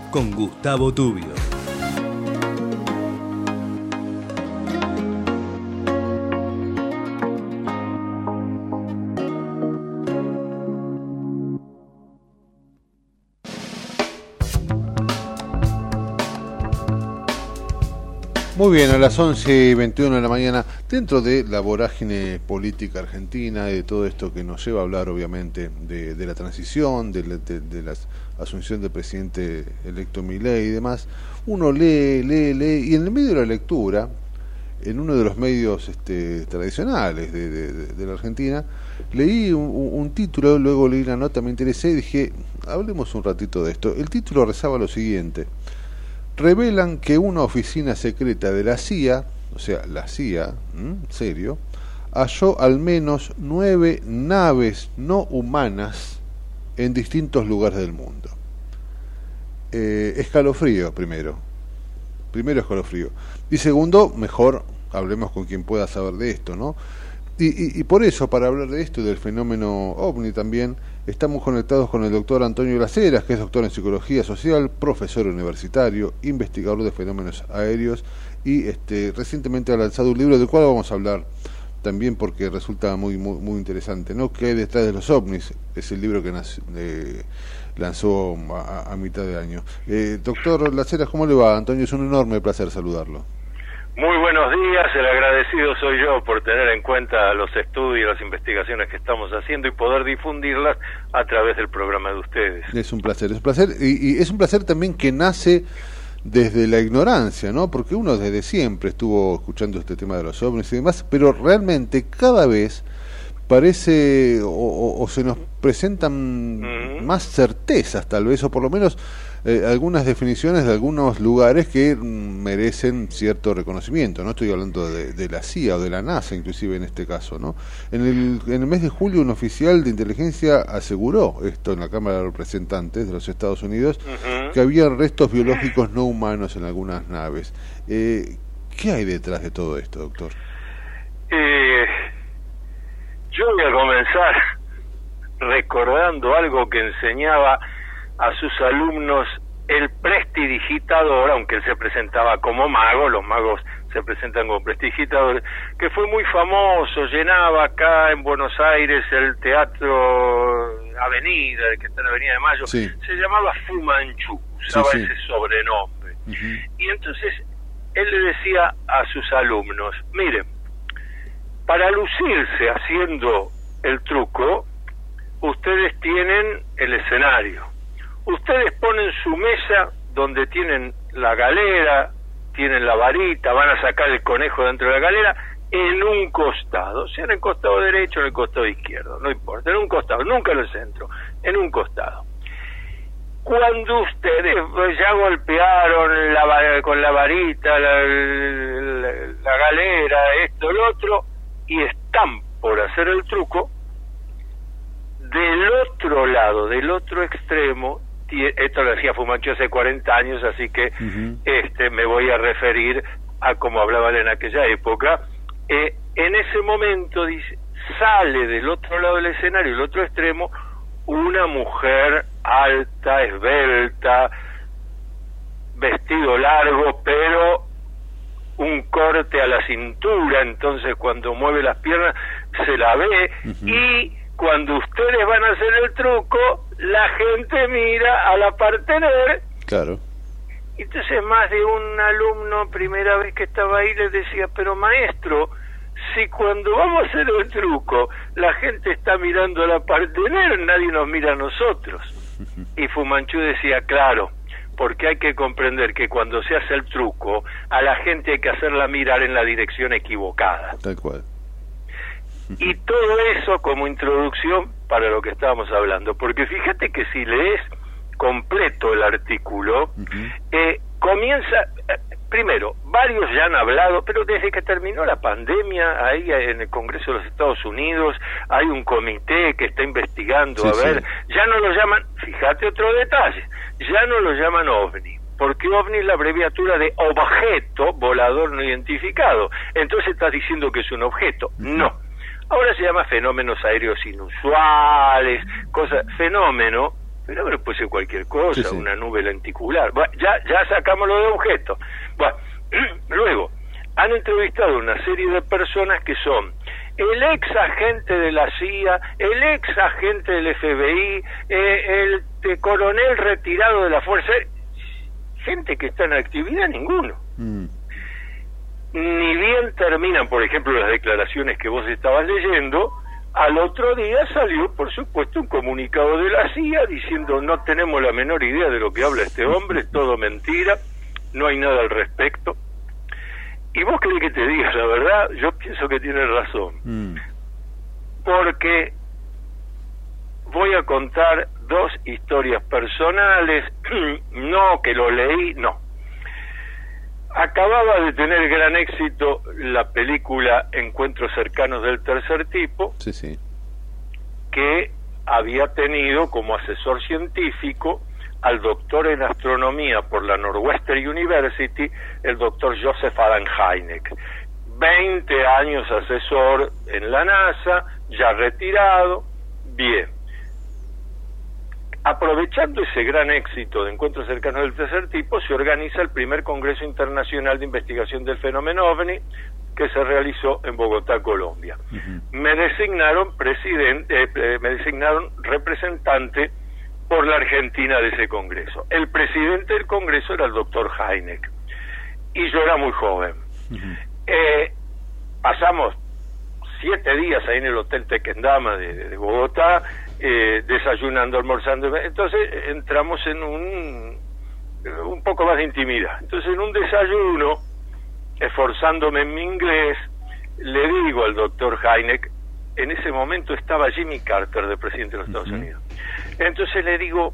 con Gustavo Tubio. Muy bien, a las 11 y 21 de la mañana, dentro de la vorágine política argentina de todo esto que nos lleva a hablar, obviamente, de, la transición, de, de- de la asunción del presidente electo Milei y demás, uno lee, lee, lee, y en el medio de la lectura, en uno de los medios este, tradicionales de, de- la Argentina, leí un título, luego leí la nota, me interesé y dije, hablemos un ratito de esto. El título rezaba lo siguiente revelan que una oficina secreta de la CIA, o sea, la CIA, ¿m? serio, halló al menos nueve naves no humanas en distintos lugares del mundo. Eh, escalofrío, primero. Primero escalofrío. Y segundo, mejor hablemos con quien pueda saber de esto, ¿no? Y, por eso, para hablar de esto y del fenómeno ovni también, estamos conectados con el doctor Antonio Laceras, que es doctor en psicología social, profesor universitario, investigador de fenómenos aéreos y este, recientemente ha lanzado un libro del cual vamos a hablar también porque resulta muy muy, muy interesante, ¿no? ¿Qué hay detrás de los ovnis? Es el libro que eh, lanzó a, a- a mitad de año. Eh, doctor Laceras, ¿cómo le va? Antonio, es un enorme placer saludarlo. Muy buenos días, el agradecido soy yo por tener en cuenta los estudios y las investigaciones que estamos haciendo y poder difundirlas a través del programa de ustedes. Es un placer, es un placer y, y es un placer también que nace desde la ignorancia, ¿no? Porque uno desde siempre estuvo escuchando este tema de los ovnis y demás, pero realmente cada vez parece o, o- o se nos presentan más certezas tal vez, o por lo menos eh, algunas definiciones de algunos lugares que mm, merecen cierto reconocimiento. No estoy hablando de, de la CIA o de la NASA, inclusive en este caso. ¿no? En, el, en el mes de julio, un oficial de inteligencia aseguró esto en la Cámara de Representantes de los Estados Unidos, que había restos biológicos no humanos en algunas naves. Eh, ¿Qué hay detrás de todo esto, doctor? Eh, yo voy a comenzar recordando algo que enseñaba a sus alumnos el prestidigitador, aunque él se presentaba como mago, los magos se presentan como prestidigitadores, que fue muy famoso, llenaba acá en Buenos Aires el Teatro Avenida, que está en Avenida de Mayo, Sí. se llamaba Fumanchu, usaba Sí, sí. ese sobrenombre. Y entonces él le decía a sus alumnos, miren, para lucirse haciendo el truco, ustedes tienen el escenario. Ustedes ponen su mesa donde tienen la galera, tienen la varita, van a sacar el conejo dentro de la galera, en un costado, sea en el costado derecho o en el costado izquierdo, no importa, en un costado, nunca en el centro, en un costado. Cuando ustedes ya golpearon la con la varita, la, la- la galera, esto, lo otro, y están por hacer el truco, del otro lado, del otro extremo, tie- esto lo decía Fumancho hace 40 años, así que este me voy a referir a como hablaban en aquella época. Eh, en ese momento dice, sale del otro lado del escenario, el otro extremo, una mujer alta, esbelta, vestido largo, pero un corte a la cintura, entonces cuando mueve las piernas se la ve. Y cuando ustedes van a hacer el truco, la gente mira a la partener Claro. entonces más de un alumno, primera vez que estaba ahí, le decía, pero maestro, si cuando vamos a hacer el truco la gente está mirando a la partener, nadie nos mira a nosotros. <laughs> Y Fumanchu decía, claro, porque hay que comprender que cuando se hace el truco, a la gente hay que hacerla mirar en la dirección equivocada. Tal cual. Y todo eso como introducción para lo que estábamos hablando, porque fíjate que si lees completo el artículo, eh, comienza, eh, primero, varios ya han hablado, pero desde que terminó la pandemia, ahí en el Congreso de los Estados Unidos hay un comité que está investigando, Sí, a sí. ver, ya no lo llaman, fíjate otro detalle, ya no lo llaman OVNI, porque OVNI es la abreviatura de objeto volador no identificado, entonces estás diciendo que es un objeto, no. Ahora se llama fenómenos aéreos inusuales, cosas, fenómeno, fenómeno puede ser cualquier cosa, Sí, sí. una nube lenticular. Bueno, ya, ya sacamos lo de objeto. Bueno, <clears throat> luego, han entrevistado una serie de personas que son el ex agente de la CIA, el ex agente del FBI, eh, el coronel retirado de la Fuerza gente que está en actividad, ninguno ni bien terminan, por ejemplo, las declaraciones que vos estabas leyendo, al otro día salió, por supuesto, un comunicado de la CIA diciendo no tenemos la menor idea de lo que habla este hombre, es todo mentira, no hay nada al respecto. Y vos querés que te diga la verdad, yo pienso que tienes razón, porque voy a contar dos historias personales, <clears throat> no que lo leí, no, Acababa de tener gran éxito la película Encuentros cercanos del tercer tipo, Sí, sí. que había tenido como asesor científico al doctor en astronomía por la Northwestern University, el doctor Joseph Adam Hynek. 20 años asesor en la NASA, ya retirado, bien. Aprovechando ese gran éxito de encuentros cercanos del tercer tipo, se organiza el primer Congreso Internacional de Investigación del Fenómeno OVNI que se realizó en Bogotá, Colombia. Me designaron presidente, eh, eh, me designaron representante por la Argentina de ese Congreso. El presidente del Congreso era el doctor Heineck y yo era muy joven. Eh, pasamos siete días ahí en el Hotel Tequendama de, de- de Bogotá, eh, desayunando, almorzando. Entonces entramos en un, un poco más de intimidad. Entonces en un desayuno, esforzándome en mi inglés, le digo al doctor Heineck, en ese momento estaba Jimmy Carter de presidente de los Estados Unidos. Entonces le digo,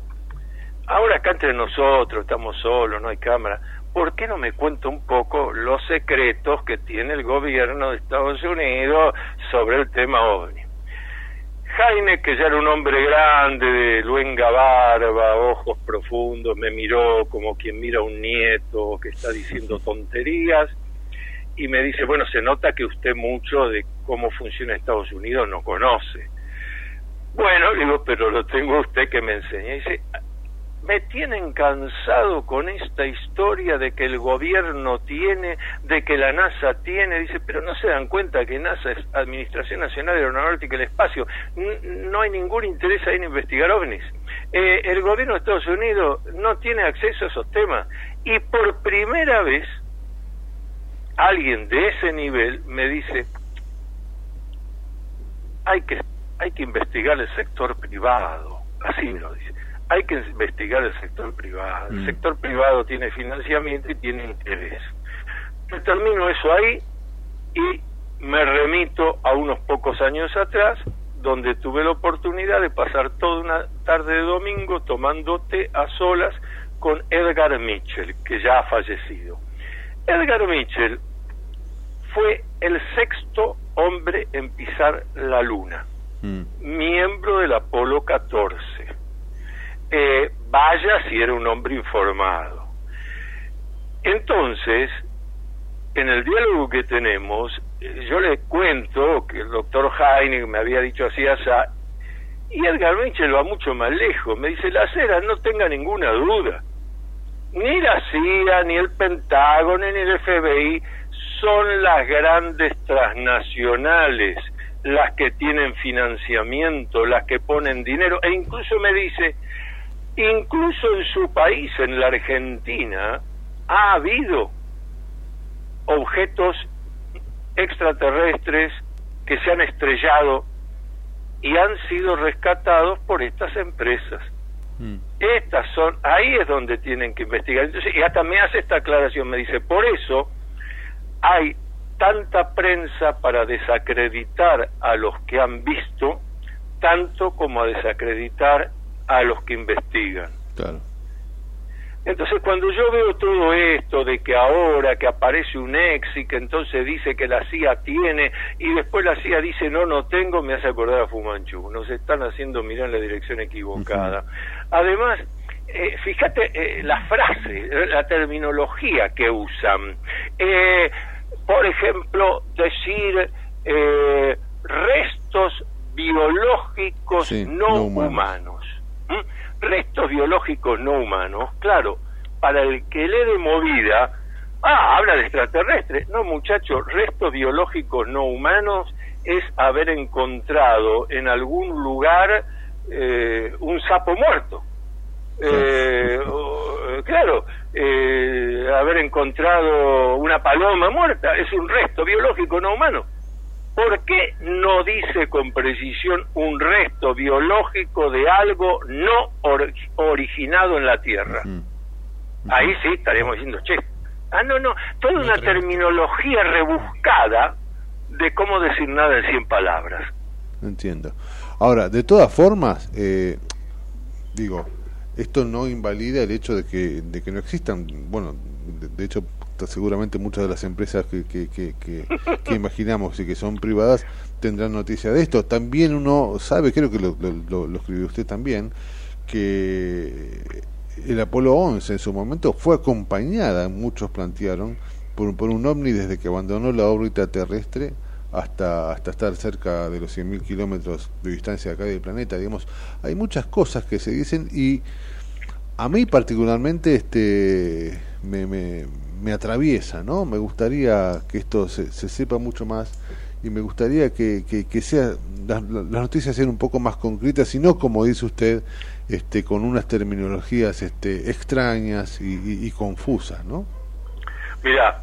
ahora acá entre nosotros, estamos solos, no hay cámara, ¿por qué no me cuenta un poco los secretos que tiene el gobierno de Estados Unidos sobre el tema OVNI? Jaime, que ya era un hombre grande, de luenga barba, ojos profundos, me miró como quien mira a un nieto que está diciendo tonterías y me dice, bueno, se nota que usted mucho de cómo funciona Estados Unidos no conoce. Bueno, digo, pero lo tengo usted que me enseña. Y dice, me tienen cansado con esta historia de que el gobierno tiene, de que la NASA tiene, dice, pero no se dan cuenta que NASA es Administración Nacional de Aeronáutica y el Espacio, no hay ningún interés ahí en investigar ovnis. Eh, el gobierno de Estados Unidos no tiene acceso a esos temas. Y por primera vez alguien de ese nivel me dice, hay que, hay que investigar el sector privado, así me lo dice hay que investigar el sector privado. El Mm. sector privado tiene financiamiento y tiene interés. Yo termino eso ahí y me remito a unos pocos años atrás, donde tuve la oportunidad de pasar toda una tarde de domingo tomando té a solas con Edgar Mitchell, que ya ha fallecido. Edgar Mitchell fue el sexto hombre en pisar la luna, miembro del Apolo 14 eh, vaya si era un hombre informado. Entonces, en el diálogo que tenemos, yo le cuento que el doctor Heine me había dicho así, así, y Edgar Mitchell va mucho más lejos. Me dice, la cera, no tenga ninguna duda. Ni la CIA, ni el Pentágono, ni el FBI son las grandes transnacionales las que tienen financiamiento, las que ponen dinero, e incluso me dice, incluso en su país, en la Argentina, ha habido objetos extraterrestres que se han estrellado y han sido rescatados por estas empresas. Estas son, ahí es donde tienen que investigar. Entonces, y hasta me hace esta aclaración, me dice, por eso hay tanta prensa para desacreditar a los que han visto, tanto como a desacreditar a los que investigan. Claro. Entonces, cuando yo veo todo esto de que ahora que aparece un ex y que entonces dice que la CIA tiene y después la CIA dice no, no tengo, me hace acordar a Fumanchu. Nos están haciendo mirar en la dirección equivocada. Además, eh, fíjate eh, la frase, la terminología que usan. Eh, por ejemplo, decir eh, restos biológicos Sí, no, no humanos. humanos. ¿Mm? Restos biológicos no humanos. Claro, para el que le dé movida, ah, habla de extraterrestres. No, muchachos, restos biológicos no humanos es haber encontrado en algún lugar eh, un sapo muerto. Eh, o, eh, claro, eh, haber encontrado una paloma muerta es un resto biológico no humano. ¿Por qué no dice con precisión un resto biológico de algo no or- originado en la Tierra? Ahí sí estaremos diciendo, che, ah, no, no, toda una terminología rebuscada de cómo decir nada en 100 palabras. Entiendo. Ahora, de todas formas, eh, digo, esto no invalida el hecho de que, de que no existan, bueno, de, de hecho, seguramente muchas de las empresas que, que, que, imaginamos y que son privadas tendrán noticia de esto. También uno sabe, creo que lo, escribió usted también, que el Apolo 11 en su momento fue acompañada, muchos plantearon, por, por un ovni desde que abandonó la órbita terrestre hasta, hasta estar cerca de los 100.000 kilómetros de distancia acá del planeta. Digamos, hay muchas cosas que se dicen y a mí particularmente este me, me, me atraviesa, ¿no? Me gustaría que esto se, se sepa mucho más y me gustaría que, que, que sea las, las noticias sean un poco más concretas y no como dice usted este con unas terminologías este extrañas y, y- y confusas, ¿no? Mira,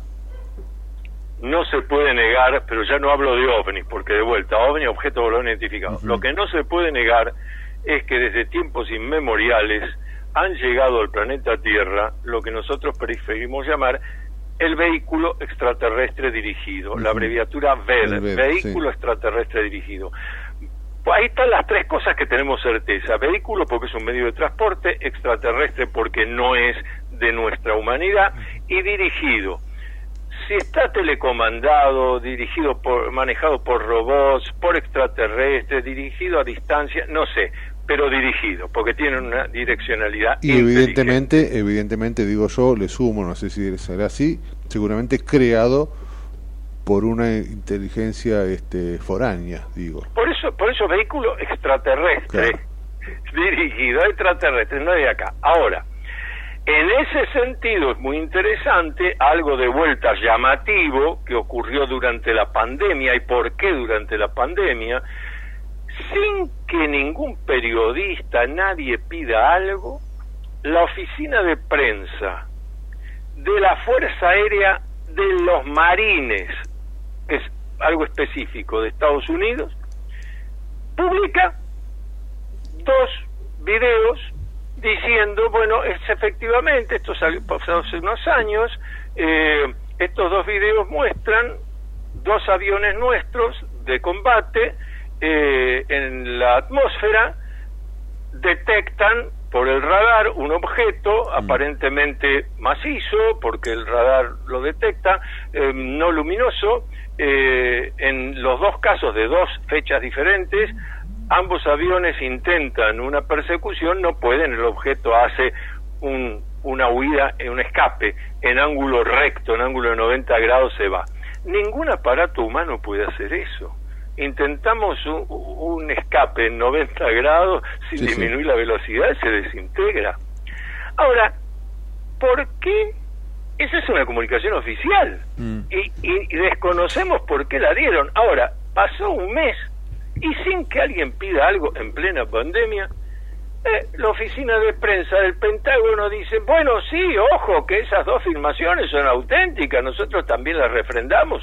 no se puede negar, pero ya no hablo de ovnis, porque de vuelta, ovni, objeto volador identificado. Lo que no se puede negar es que desde tiempos inmemoriales han llegado al planeta Tierra lo que nosotros preferimos llamar el vehículo extraterrestre dirigido, la abreviatura VED, vehículo extraterrestre dirigido. Ahí están las tres cosas que tenemos certeza. Vehículo porque es un medio de transporte, extraterrestre porque no es de nuestra humanidad y dirigido. Si está telecomandado, dirigido por, manejado por robots, por extraterrestres, dirigido a distancia, no sé, pero dirigido, porque tiene una direccionalidad. Y evidentemente, evidentemente, digo yo, le sumo, no sé si será así, seguramente creado por una inteligencia este, foránea, digo. Por eso, por eso vehículo extraterrestre, <laughs> dirigido a extraterrestres, no de acá. Ahora, en ese sentido es muy interesante algo de vuelta llamativo que ocurrió durante la pandemia y por qué durante la pandemia, sin que ningún periodista, nadie pida algo, la oficina de prensa de la Fuerza Aérea de los Marines, que es algo específico de Estados Unidos, publica dos videos diciendo, bueno, es efectivamente, esto salió hace unos años, eh, estos dos videos muestran dos aviones nuestros de combate eh, en la atmósfera, detectan por el radar un objeto aparentemente macizo, porque el radar lo detecta, eh, no luminoso, eh, en los dos casos de dos fechas diferentes, ambos aviones intentan una persecución, no pueden, el objeto hace un, una huida, un escape en ángulo recto, en ángulo de 90 grados se va. Ningún aparato humano puede hacer eso. Intentamos un, un escape en 90 grados sin Sí, sí. disminuir la velocidad, se desintegra. Ahora, ¿por qué? Esa es una comunicación oficial y, y- y desconocemos por qué la dieron. Ahora, pasó un mes y sin que alguien pida algo en plena pandemia, eh, la oficina de prensa del Pentágono dice, bueno, sí, ojo, que esas dos filmaciones son auténticas, nosotros también las refrendamos.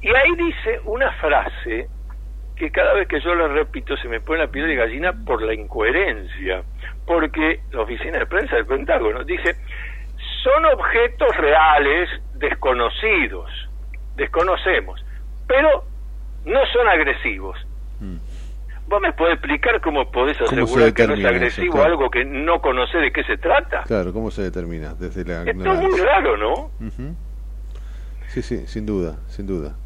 Y ahí dice una frase que cada vez que yo la repito se me pone la piel de gallina por la incoherencia, porque la oficina de prensa del Pentágono dice, son objetos reales desconocidos, desconocemos, pero no son agresivos. ¿Vos me podés explicar cómo podés ¿Cómo se asegurar que no es eso? agresivo Claro. algo que no conocés de qué se trata? Claro, ¿cómo se determina? Desde la Esto es muy raro, ¿no? Ujú. Sí, sí, sin duda, sin duda.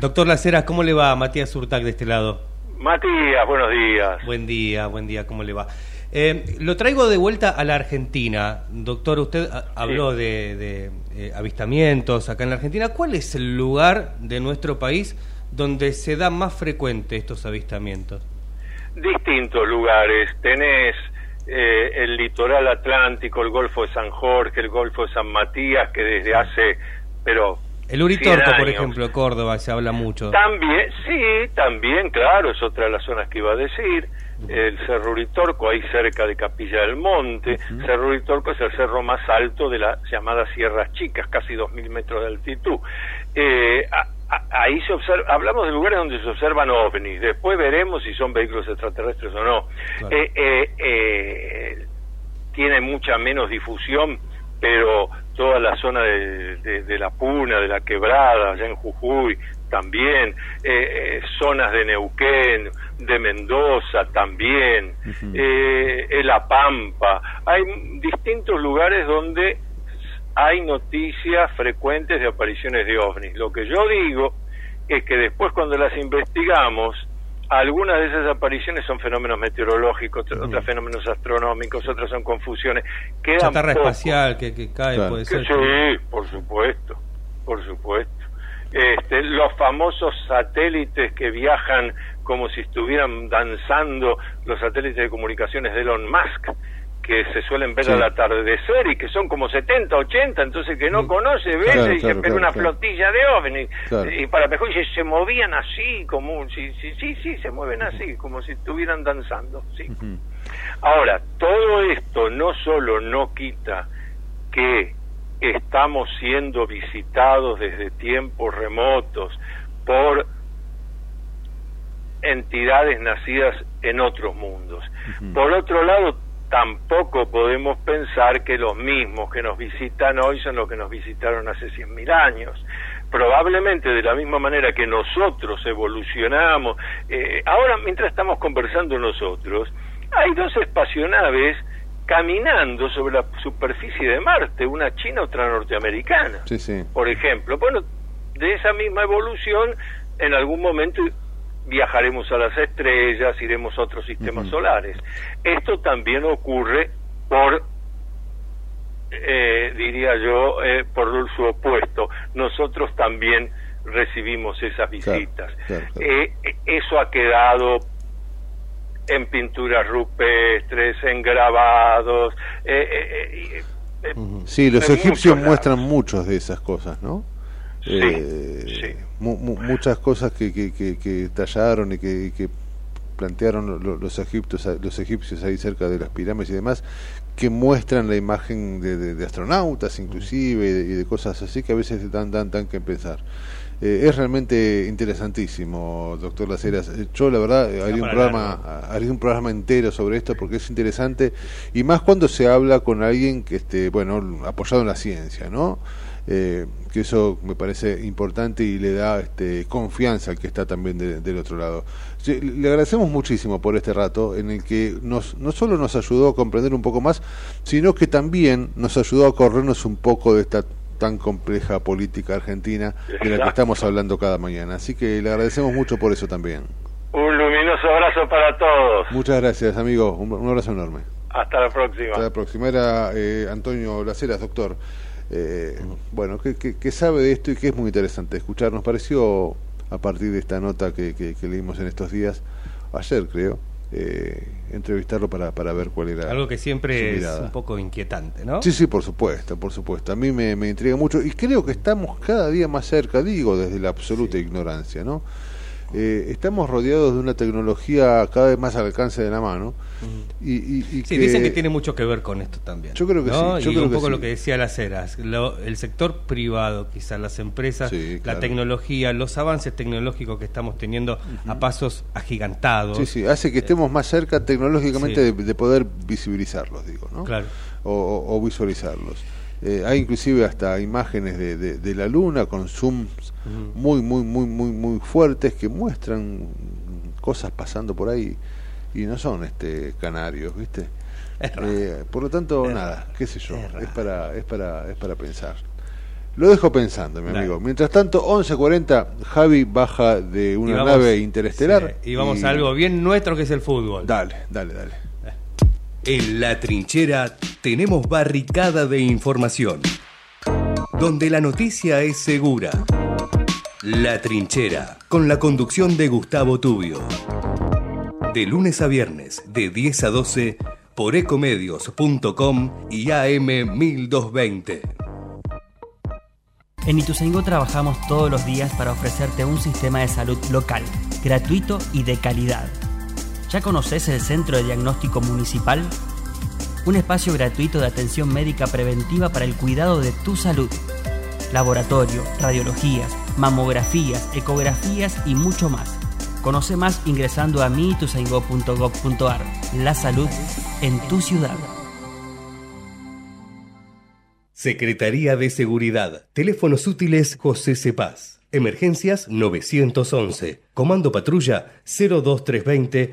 Doctor Laceras, ¿cómo le va? Matías Urtac de este lado. Matías, buenos días. Buen día, buen día, ¿cómo le va? Eh, lo traigo de vuelta a la Argentina. Doctor, usted habló de, de, eh, avistamientos acá en la Argentina. ¿Cuál es el lugar de nuestro país donde se da más frecuente estos avistamientos? distintos lugares. Tenés eh, el litoral atlántico, el Golfo de San Jorge, el Golfo de San Matías, que desde hace, pero... El Uritorco, 100 por ejemplo, Córdoba, se habla mucho. También, sí, también, claro, es otra de las zonas que iba a decir. El Cerro Uritorco, ahí cerca de Capilla del Monte. Cerro Uritorco es el cerro más alto de las llamadas Sierras Chicas, casi 2.000 metros de altitud. Eh, a- a- ahí se observa, hablamos de lugares donde se observan ovnis. Después veremos si son vehículos extraterrestres o no. Claro. Eh, eh, eh, tiene mucha menos difusión, pero toda la zona de, de- de la Puna, de la Quebrada, allá en Jujuy, también, eh, eh, zonas de Neuquén, de Mendoza, también, eh, en La Pampa. Hay distintos lugares donde hay noticias frecuentes de apariciones de ovnis. Lo que yo digo es que después cuando las investigamos, algunas de esas apariciones son fenómenos meteorológicos, otras- otras fenómenos astronómicos, otras son confusiones. Quedan Chatarra pocos. espacial que, que cae, Claro. puede Que ser. Sí, por supuesto, por supuesto. Este, los famosos satélites que viajan como si estuvieran danzando, los satélites de comunicaciones de Elon Musk, que se suelen ver Sí. al atardecer y que son como 70, 80, entonces que no conoce ve Claro, y se claro, pega claro, una flotilla de ovnis. Y para mejor se, se movían así, como sí, sí, sí, sí, se mueven así, como si estuvieran danzando, sí. Ahora, todo esto no solo no quita que estamos siendo visitados desde tiempos remotos por entidades nacidas en otros mundos. Por otro lado, tampoco podemos pensar que los mismos que nos visitan hoy son los que nos visitaron hace 100.000 años. probablemente de la misma manera que nosotros evolucionamos, eh, ahora mientras estamos conversando nosotros, hay dos espacionaves caminando sobre la superficie de Marte, una china, otra norteamericana, Sí, sí. por ejemplo. Bueno, de esa misma evolución, en algún momento viajaremos a las estrellas, iremos a otros sistemas solares. Esto también ocurre por, eh, diría yo, eh, por su opuesto. Nosotros también recibimos esas visitas. claro, Eh, eh, eso ha quedado en pinturas rupestres, en grabados. eh, eh, Sí, los egipcios muestran muchas de esas cosas, ¿no? Sí, mu- mu- muchas cosas que, que, que, que tallaron y que, que plantearon lo- lo- los egipcios, los egipcios ahí cerca de las pirámides y demás, que muestran la imagen de, de- de astronautas inclusive y de, y de cosas así que a veces dan, dan, dan que pensar. Eh, es realmente interesantísimo, doctor Las Heras. Eh, Yo, la verdad, eh, haría un, programa, haría un programa entero sobre esto porque es interesante y más cuando se habla con alguien que esté, bueno, apoyado en la ciencia, ¿no? Eh, que eso me parece importante y le da este, confianza al que está también de- del otro lado. Le agradecemos muchísimo por este rato en el que nos, no solo nos ayudó a comprender un poco más, sino que también nos ayudó a corrernos un poco de esta tan compleja política argentina de la que estamos hablando cada mañana. Así que le agradecemos mucho por eso también. Un luminoso abrazo para todos. Muchas gracias, amigo. Un, un abrazo enorme. Hasta la próxima. Hasta la próxima. Era eh, Antonio Laceras, doctor. Eh, Bueno, que, que- que sabe de esto y que es muy interesante escuchar. Nos pareció, a partir de esta nota que, leímos en estos días, ayer creo, eh, entrevistarlo para, para ver cuál era Algo que siempre es un poco inquietante, ¿no? Sí, sí, por supuesto, por supuesto. A mí me, me intriga mucho y creo que estamos cada día más cerca, digo, desde la absoluta ignorancia, ¿no? Eh, estamos rodeados de una tecnología cada vez más al alcance de la mano. y, y- y Sí, dicen que tiene mucho que ver con esto también. Yo creo que ¿no? sí, yo y creo un que poco sí. lo que decía las lo- el sector privado, quizás las empresas, Sí, claro. la tecnología, los avances tecnológicos que estamos teniendo a pasos agigantados. Sí, sí, hace que estemos más cerca tecnológicamente Sí. de, de poder visibilizarlos, digo, ¿no? Claro. O, o- o visualizarlos. Eh, hay inclusive hasta imágenes de, de- de la luna con zooms muy, muy, muy, muy, muy fuertes que muestran cosas pasando por ahí y no son este canarios, ¿viste? Eh, por lo tanto, nada, qué sé yo, es, para, es, para, es para pensar. Lo dejo pensando, mi Dale. amigo. Mientras tanto, 11.40, Javi baja de una vamos- nave interestelar. sí, y vamos a algo bien nuestro que es el fútbol. Dale, dale, dale. En la trinchera tenemos barricada de información, donde la noticia es segura. La trinchera, con la conducción de Gustavo Tubio. De lunes a viernes, de 10 a 12, por ecomedios.com y AM 1220. En Ituzaingó trabajamos todos los días para ofrecerte un sistema de salud local, gratuito y de calidad. ¿Ya conoces el Centro de Diagnóstico Municipal? Un espacio gratuito de atención médica preventiva para el cuidado de tu salud. Laboratorio, radiologías, mamografías, ecografías y mucho más. Conoce más ingresando a miituzaingó.gov.ar. La salud en tu ciudad. Secretaría de Seguridad. Teléfonos útiles José Cepaz. Emergencias 911. Comando Patrulla 02320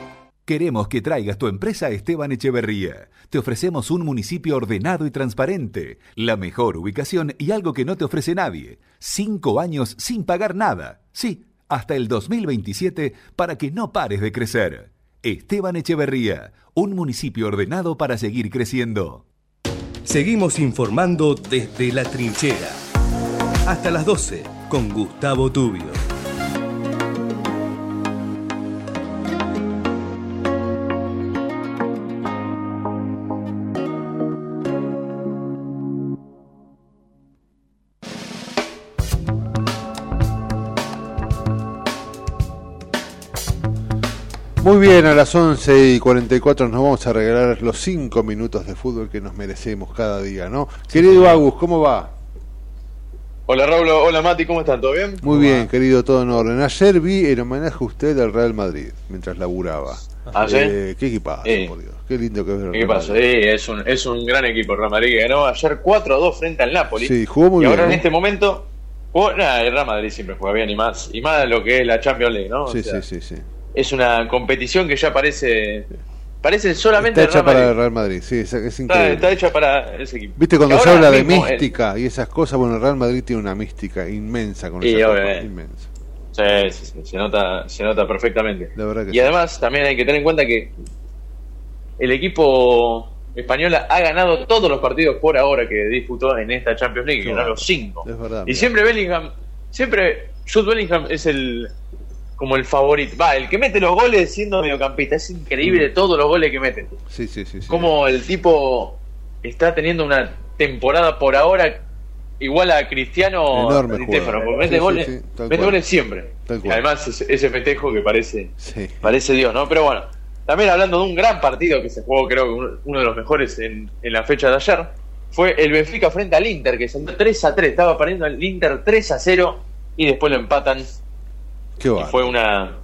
Queremos que traigas tu empresa a Esteban Echeverría. Te ofrecemos un municipio ordenado y transparente, la mejor ubicación y algo que no te ofrece nadie. Cinco años sin pagar nada. Sí, hasta el 2027 para que no pares de crecer. Esteban Echeverría, un municipio ordenado para seguir creciendo. Seguimos informando desde la trinchera. Hasta las 12 con Gustavo Tubio. Muy bien, a las 11 y 44 nos vamos a regalar los 5 minutos de fútbol que nos merecemos cada día, ¿no? Querido Agus, ¿cómo va? Hola Raúl, hola Mati, ¿cómo están? ¿Todo bien? Muy bien, querido, todo en orden. Ayer vi el homenaje a usted al Real Madrid, mientras laburaba. ¿Ah, sí? Eh, qué equipazo, Sí. por Dios. Qué lindo que es ver el ¿Qué Real pasa? Madrid. Sí, es un, es un gran equipo el Real Madrid que ganó ayer 4 a 2 frente al Napoli. Sí, jugó muy y bien, ahora en ¿eh? este momento, jugó- nada, el Real Madrid siempre juega bien y más, y más lo que es la Champions League, ¿no? O Sí, sea, sí, sí, sí. Es una competición que ya parece, parece solamente Está hecha Real para. Real Madrid, sí, es, increíble. está hecha para ese equipo. Viste, cuando se habla de mística y esas cosas, bueno, el Real Madrid tiene una mística inmensa con esa inmensa. Sí, sí, se nota, se nota perfectamente. La verdad que Y además también hay que tener en cuenta que el equipo español ha ganado todos los partidos por ahora que disputó en esta Champions League, bárbaro. los cinco. Es verdad. Y siempre Bellingham, siempre Jude Bellingham es el como el favorito. Va, el que mete los goles siendo mediocampista. Es increíble Mm. todos los goles que mete. Sí, sí, sí. sí. Como el tipo está teniendo una temporada por ahora igual a Cristiano Enorme porque mete Sí, goles, sí, mete goles siempre. Además ese, festejo que parece, Sí. parece Dios, ¿no? Pero bueno, también hablando de un gran partido que se jugó, creo que uno, uno de los mejores en, en la fecha de ayer, fue el Benfica frente al Inter, que salió 3 a 3, estaba perdiendo el Inter 3 a 0 y después lo empatan. Qué y bárbaro. fue una.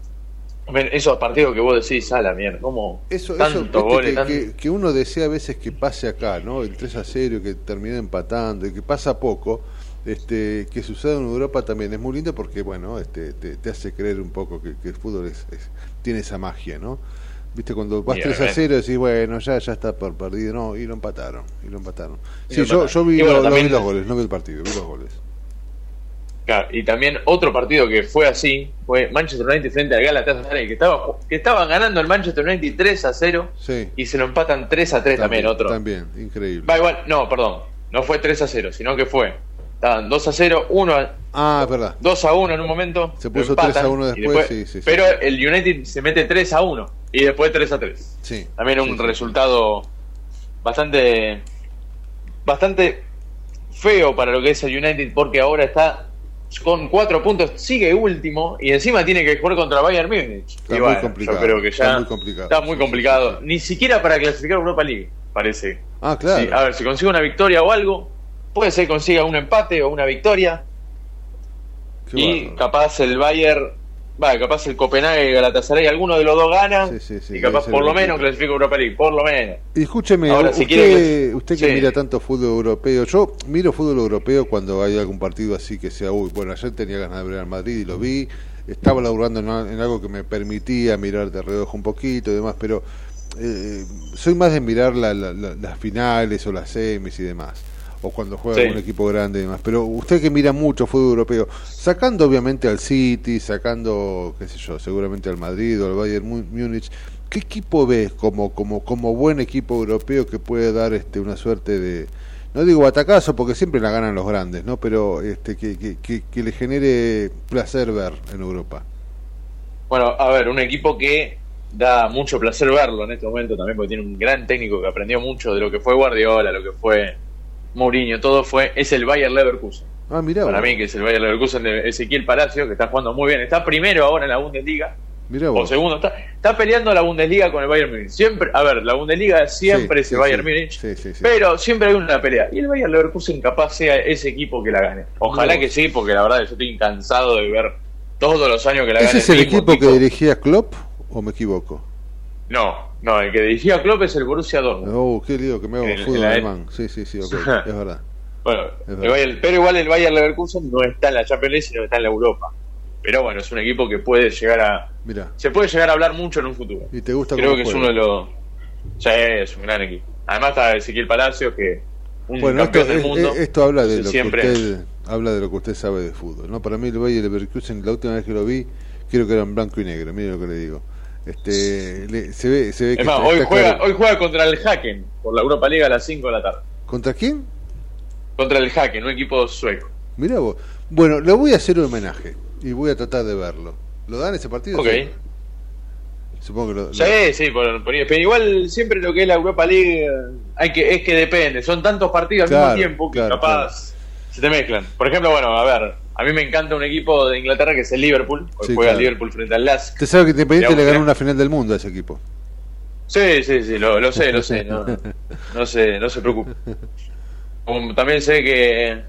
Esos partidos que vos decís, a la mierda, ¿cómo Eso, eso tantos viste, goles? que, tan- que- que uno desea a veces que pase acá, ¿no? El 3 a 0, que termina empatando, y que pasa poco, este, que suceda en Europa también es muy lindo porque, bueno, este, te, te hace creer un poco que, que el fútbol es, es- tiene esa magia, ¿no? Viste, cuando vas Y 3 a obviamente. 0 decís, bueno, ya, ya está por perdido, no, y lo empataron, y lo empataron. Y Sí, lo yo, empataron. yo vi, Y bueno, lo- lo vi también- los goles, no vi el partido, vi los goles. Claro, y también otro partido que fue así fue Manchester United frente al Galatasaray, que estaba que estaban ganando el Manchester United 3 a 0 Sí, y se lo empatan 3 a 3 también, otro. También, increíble. Va igual, no, perdón, no fue 3 a 0, sino que fue estaban 2 a 0, 1 a Ah, es verdad. 2 a 1 en un momento. Se puso empatan, 3 a 1 y después, sí, sí, sí. Pero el United se mete 3 a 1 y después 3 a 3. Sí. También un resultado bastante bastante feo para lo que es el United porque ahora está con 4 puntos, sigue último y encima tiene que jugar contra Bayern Múnich. Está Y muy bueno, complicado, Yo creo que está ya muy complicado. está muy complicado. Ni siquiera para clasificar a Europa League, parece. Ah, claro. A ver, si consigue una victoria o algo, puede ser que consiga un empate o una victoria. Qué y capaz el Bayern, va, capaz el Copenhague, Galatasaray, alguno de los dos gana. Sí, sí, y capaz por lo menos clasifica Europa League, por lo menos. Y escúcheme, Ahora, usted, si quiere usted que Sí. mira tanto fútbol europeo, yo miro fútbol europeo cuando hay algún partido así que sea, uy, bueno, ayer tenía ganas de ver al Madrid y lo vi, estaba laburando en algo que me permitía mirar de reojo un poquito y demás, pero eh, soy más de mirar la- la- la- las finales o las semis y demás, o cuando juega Sí. un equipo grande y demás, pero usted que mira mucho fútbol europeo, sacando obviamente al City, sacando, qué sé yo, seguramente al Madrid o al Bayern Múnich, ¿qué equipo ves como, como, como buen equipo europeo que puede dar este una suerte de, no digo batacazo porque siempre la ganan los grandes, ¿no? Pero este que, que, que, que le genere placer ver en Europa. Bueno, a ver, un equipo que da mucho placer verlo en este momento también, porque tiene un gran técnico que aprendió mucho de lo que fue Guardiola, lo que fue Mourinho, todo fue, es el Bayer Leverkusen. Ah, mira. Para mí, que es el Bayer Leverkusen de Ezequiel Palacio, que está jugando muy bien. Está primero ahora en la Bundesliga. Mira O vos. segundo. Está, está peleando la Bundesliga con el Bayern Múnich. Siempre, a ver, la Bundesliga siempre Sí, es sí, el Bayern. Múnich. Sí, sí, sí. Pero siempre hay una pelea. Y el Bayern Leverkusen capaz sea ese equipo que la gane. Ojalá que vos. sí, porque la verdad yo estoy cansado de ver todos los años que la ¿Ese gane es el mismo equipo que dirigía Klopp o me equivoco? No, no, el que dirigía Klopp es el Borussia Dortmund. Oh, qué lío que me hago En- fútbol la- alemán. Sí, sí, sí, ok, <laughs> es verdad. Bueno, Es el. Bayern- pero igual el Bayern Leverkusen no está en la Champions League, sino que está en la Europa. Pero bueno, es un equipo que puede llegar a... Mira, Se puede llegar a hablar mucho en un futuro. ¿y te gusta Creo que es uno de los... Sí, es un gran equipo. Además está Ezequiel Palacios, que un Bueno, esto, del mundo. es- esto habla de lo siempre- que usted habla de lo que usted sabe de fútbol, ¿no? Para mí el Bayer Leverkusen la última vez que lo vi creo que era en blanco y negro, mire lo que le digo. Este, le- se ve se ve que Es más, hoy juega, claro. hoy juega contra el Haken por la Europa League a las 5 de la tarde. ¿Contra quién? Contra el Haken, un equipo sueco. Mira vos. Bueno, le voy a hacer un homenaje y voy a tratar de verlo. ¿Lo dan ese partido? Ok. Sí. Supongo que lo, lo- Sí, sí, por- por- pero igual siempre lo que es la Europa League eh, hay que, es que depende. Son tantos partidos al Claro, mismo tiempo que claro, capaz se te mezclan. Por ejemplo, bueno, a ver, a mí me encanta un equipo de Inglaterra que es el Liverpool. Hoy Sí, juega claro. Liverpool frente al Lask. Usted sabe que Independiente De le ganó una final del mundo a ese equipo. Sí, sí, sí, lo, lo sé, lo sé. No, <laughs> no se, no se preocupe. También sé que,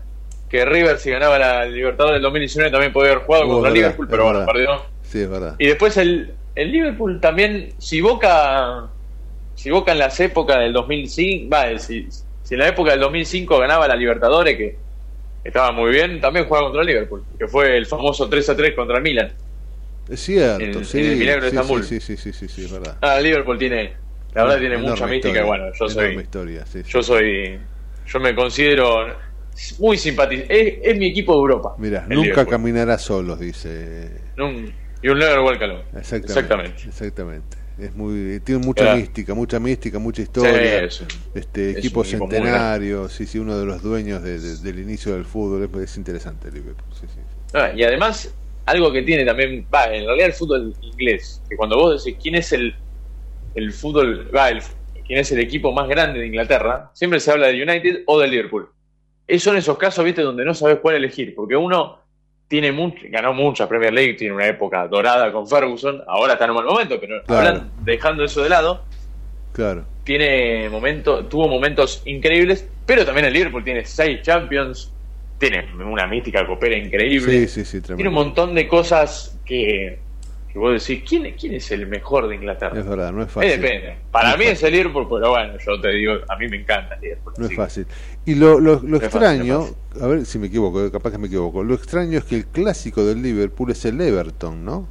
que River, si ganaba la Libertadores del 2019, también podía haber jugado Oh, contra verdad, Liverpool, pero bueno, perdió. Sí, es verdad. Y después el, el Liverpool también, si Boca, si Boca en las épocas del 2005, va, si, si en la época del 2005 ganaba la Libertadores, que estaba muy bien, también jugaba contra Liverpool, que fue el famoso 3 a 3 contra el Milan. Es cierto, En- sí. en el Milagro de sí, Estambul. sí, sí, sí, sí, sí, es verdad. Ah, Liverpool tiene, la verdad tiene mucha mística y bueno, yo soy, historia, sí, sí. yo soy, yo me considero muy simpatizante, es, es mi equipo de Europa. Mira, nunca Liverpool. caminará solos, dice. Y un never walk alone. Exactamente. Exactamente. Exactamente. Es muy, tiene mucha Claro. mística, mucha mística, mucha historia. Sí, este es equipo centenario, sí, sí, uno de los dueños de- de- del inicio del fútbol. Es, es interesante Liverpool. Sí, sí. Ah, y además, algo que tiene también, va, en realidad el fútbol inglés, que cuando vos decís quién es el, el fútbol, va, el, quién es el equipo más grande de Inglaterra, siempre se habla del United o del Liverpool. Esos son esos casos, viste, donde no sabes cuál elegir, porque uno tiene mucho, ganó mucha Premier League, tiene una época dorada con Ferguson, ahora está en un mal momento, pero Claro. hablan- dejando eso de lado, Claro. tiene momento, tuvo momentos increíbles, pero también el Liverpool tiene seis Champions, tiene una mística copera increíble. Sí, sí, sí, Tiene un montón de cosas que, que vos decís, ¿quién, ¿quién es el mejor de Inglaterra? Es verdad, no es Eh, fácil. depende. Para No mí es es el Liverpool, pero bueno, yo te digo, a mí me encanta el Liverpool. No es fácil. Y lo, lo, lo No es extraño, fácil, a ver si me equivoco, eh, capaz que me equivoco. Lo extraño es que el clásico del Liverpool es el Everton, ¿no?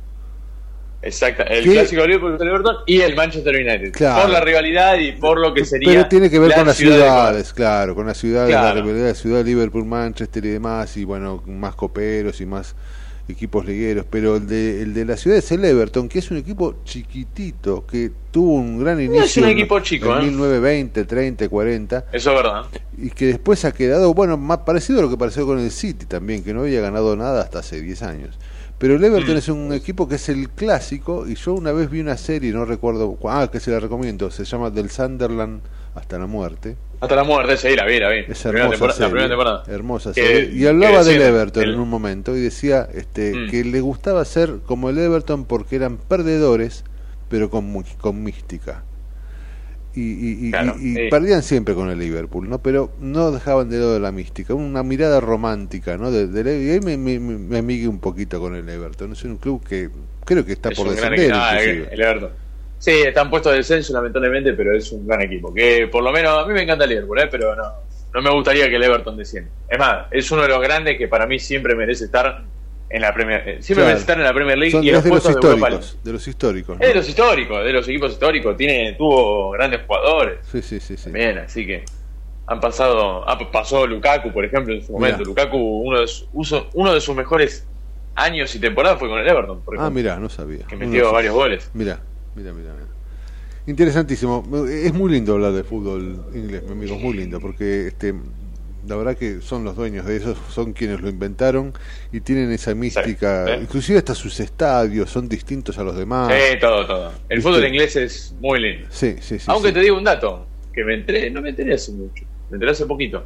Exacto, el ¿Qué? clásico del Liverpool contra el Everton y el Manchester United. Claro. Por la rivalidad y por lo que sería. Pero tiene que ver la con las ciudad de ciudades, claro, con las ciudades, la rivalidad de ciudad Liverpool, Manchester y demás, y bueno, más coperos y más equipos ligueros, pero el de, el de la ciudad es el Everton, que es un equipo chiquitito, que tuvo un gran inicio es un equipo chico, en ¿eh? 1920, 30, 40, Eso es verdad. y que después ha quedado, bueno, más parecido a lo que pareció con el City también, que no había ganado nada hasta hace 10 años. Pero el Everton Mm. es un equipo que es el clásico, y yo una vez vi una serie, no recuerdo, cu- ah, que se la recomiendo, se llama Del Sunderland hasta la muerte. Hasta la muerte, sí, la vi, la vi. Es Primera hermosa serie, la primera temporada. hermosa serie. Y hablaba del Everton el- en un momento y decía este, Mm. que le gustaba ser como el Everton porque eran perdedores, pero con, con mística. Y, y- Claro, y- y sí. perdían siempre con el Liverpool, ¿no? Pero no dejaban de lado la mística, una mirada romántica, ¿no? De, de- y ahí me, me, me- amigué un poquito con el Everton. Es un club que creo que está Es por gran descender, equipo. Ah, el Everton. Sí, están puestos de descenso lamentablemente, pero es un gran equipo. Que por lo menos a mí me encanta el Liverpool, ¿eh? pero no, no me gustaría que el Everton descienda. Es más, es uno de los grandes que para mí siempre merece estar en la Premier eh, Siempre Claro. merece estar en la Premier League Son y los de los de históricos, de los históricos. Es de los históricos, de los equipos históricos. Tiene, tuvo grandes jugadores Sí, sí, sí, sí. también, así que han pasado. ah, pasó Lukaku, por ejemplo, en su momento. Mirá. Lukaku, uno de, uno sus mejores años y temporadas fue con el Everton, por Ah, ejemplo. mira, no sabía. que metió varios goles. Mira, mira, mira. mira. Interesantísimo. Es muy lindo hablar de fútbol inglés, mi amigo, es muy lindo, porque este, la verdad que son los dueños de eso, son quienes lo inventaron y tienen esa mística. Sí, ¿eh? Inclusive hasta sus estadios son distintos a los demás. Sí, todo, todo. El fútbol inglés es muy lindo. Sí, sí, sí. Aunque sí. te digo un dato, que me enteré, no me enteré hace mucho, me enteré hace poquito.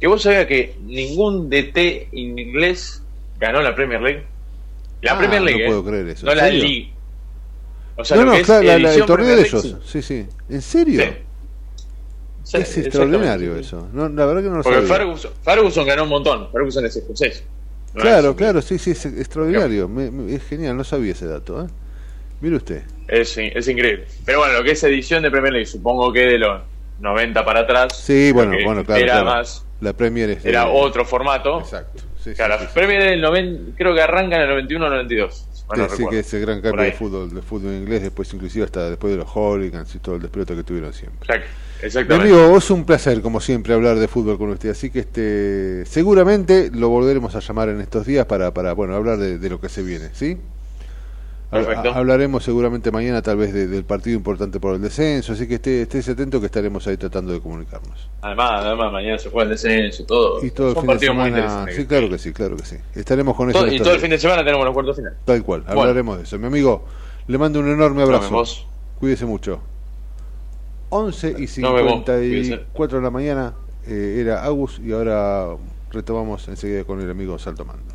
Que vos sabías que ningún DT inglés ganó la Premier League. La Ah, Premier League, no ¿eh? puedo creer eso. No ¿En la? League. O sea, no, lo no, que es claro, la- la- el torneo de ellos. Sí, sí. ¿En serio? Sí, es extraordinario eso. No, la verdad que no lo Porque sabía. Ferguson, Ferguson ganó un montón. Ferguson es escocés. No Claro, es- claro, sí, sí, es extraordinario. Me- me- es genial, no sabía ese dato. ¿eh? Mire usted. Es, es increíble. Pero bueno, lo que es edición de Premier League, supongo que de los 90 para atrás. Sí, bueno, bueno, claro. Era claro. más. La Premier es de- Era otro formato. Exacto. Sí, Claro, sí, la Premier del 90, creo que arranca en el 91 o 92. Si mal no Sí, sí, que ese gran cambio de fútbol, de fútbol inglés, después inclusive hasta después de los hooligans y todo el despelote que tuvieron siempre. Exacto, Mi Exactamente. amigo, es un placer, como siempre, hablar de fútbol con usted. Así que este seguramente lo volveremos a llamar en estos días para, para bueno, hablar de, de lo que se viene, ¿sí? Perfecto. ha- hablaremos seguramente mañana, tal vez, de- del partido importante por el descenso. Así que esté, estés atento que estaremos ahí tratando de comunicarnos. Además, además, mañana se juega el descenso, todo. Y todo el fin de semana. Sí, claro que sí, claro que sí. Estaremos con eso. Todo- en y todo el fin de semana tenemos los cuartos final. Tal cual, Bueno. hablaremos de eso. Mi amigo, le mando un enorme abrazo. Cuídese mucho. 11 y Nos vemos. 54 de la mañana eh, era Agus y ahora retomamos enseguida con el amigo Salto Mando.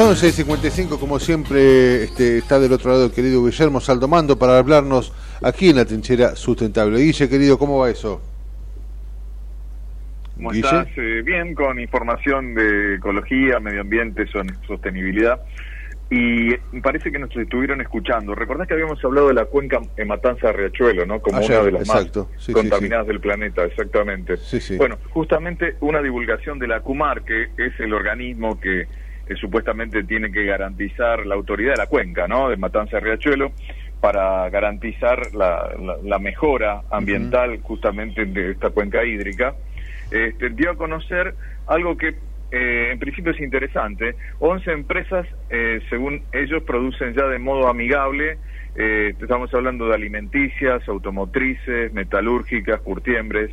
11 y 55, como siempre, este, está del otro lado el querido Guillermo Saldomando para hablarnos aquí en la trinchera sustentable. Guille, querido, ¿cómo va eso? ¿Cómo Guille. estás? Eh, bien, con información de ecología, medio ambiente, son- sostenibilidad. Y parece que nos estuvieron escuchando. Recordás que habíamos hablado de la cuenca en Matanza Riachuelo, ¿no? Como Ayer, una de las exacto. más Sí, sí, contaminadas del planeta, exactamente. Sí, sí. Bueno, justamente una divulgación de la CUMAR, que es el organismo que eh, supuestamente tiene que garantizar la autoridad de la cuenca, ¿no? De Matanza Riachuelo, para garantizar la, la- la mejora ambiental justamente de esta cuenca hídrica, este, dio a conocer algo que eh, en principio es interesante. 11 empresas, eh, según ellos, producen ya de modo amigable. eh, estamos hablando de alimenticias, automotrices, metalúrgicas, curtiembres,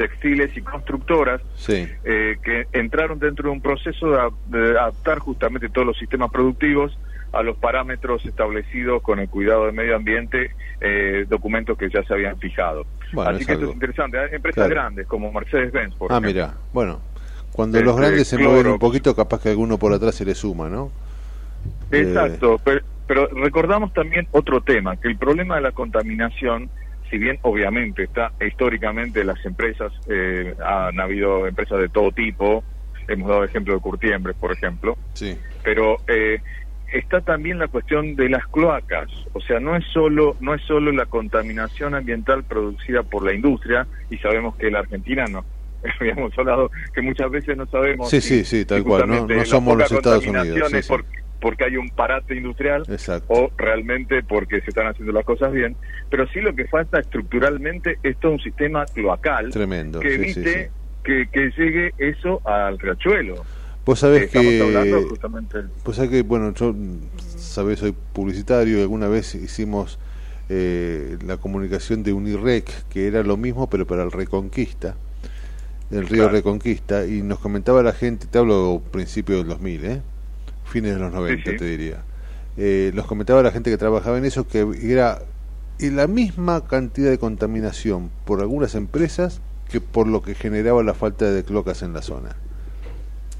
textiles y constructoras Sí. eh, que entraron dentro de un proceso de, de adaptar justamente todos los sistemas productivos a los parámetros establecidos con el cuidado del medio ambiente, eh, documentos que ya se habían fijado. Bueno, Así es que esto algo. es interesante. Hay empresas Claro. grandes como Mercedes-Benz, por Ah, ejemplo. mira, bueno, cuando Este, los grandes se mueven un poquito, capaz que alguno por atrás se le suma, ¿no? Eh, Exacto, pero, pero recordamos también otro tema, que el problema de la contaminación, si bien obviamente está históricamente las empresas, eh, han habido empresas de todo tipo, hemos dado ejemplo de Curtiembres, por ejemplo, sí. pero eh, está también la cuestión de las cloacas, o sea, no es solo no es solo la contaminación ambiental producida por la industria y sabemos que la Argentina no <laughs> habíamos hablado que muchas veces no sabemos Sí, si- sí, sí, tal si cual, no- no somos los Estados Unidos, sí, sí. por- porque hay un parate industrial Exacto. o realmente porque se están haciendo las cosas bien, pero sí lo que falta estructuralmente es todo un sistema cloacal Tremendo, que sí, sí, evite sí. Que, que llegue eso al riachuelo. Vos sabés Estamos que... hablando justamente Pues sabés que, bueno, yo, sabés, soy publicitario y alguna vez hicimos eh, la comunicación de Unirec, que era lo mismo, pero para el Reconquista, el río Claro. Reconquista, y nos comentaba la gente, te hablo principio del 2000, ¿eh? Fines de los 90, sí. te diría. eh, los comentaba la gente que trabajaba en eso que era la misma cantidad de contaminación por algunas empresas que por lo que generaba la falta de cloacas en la zona.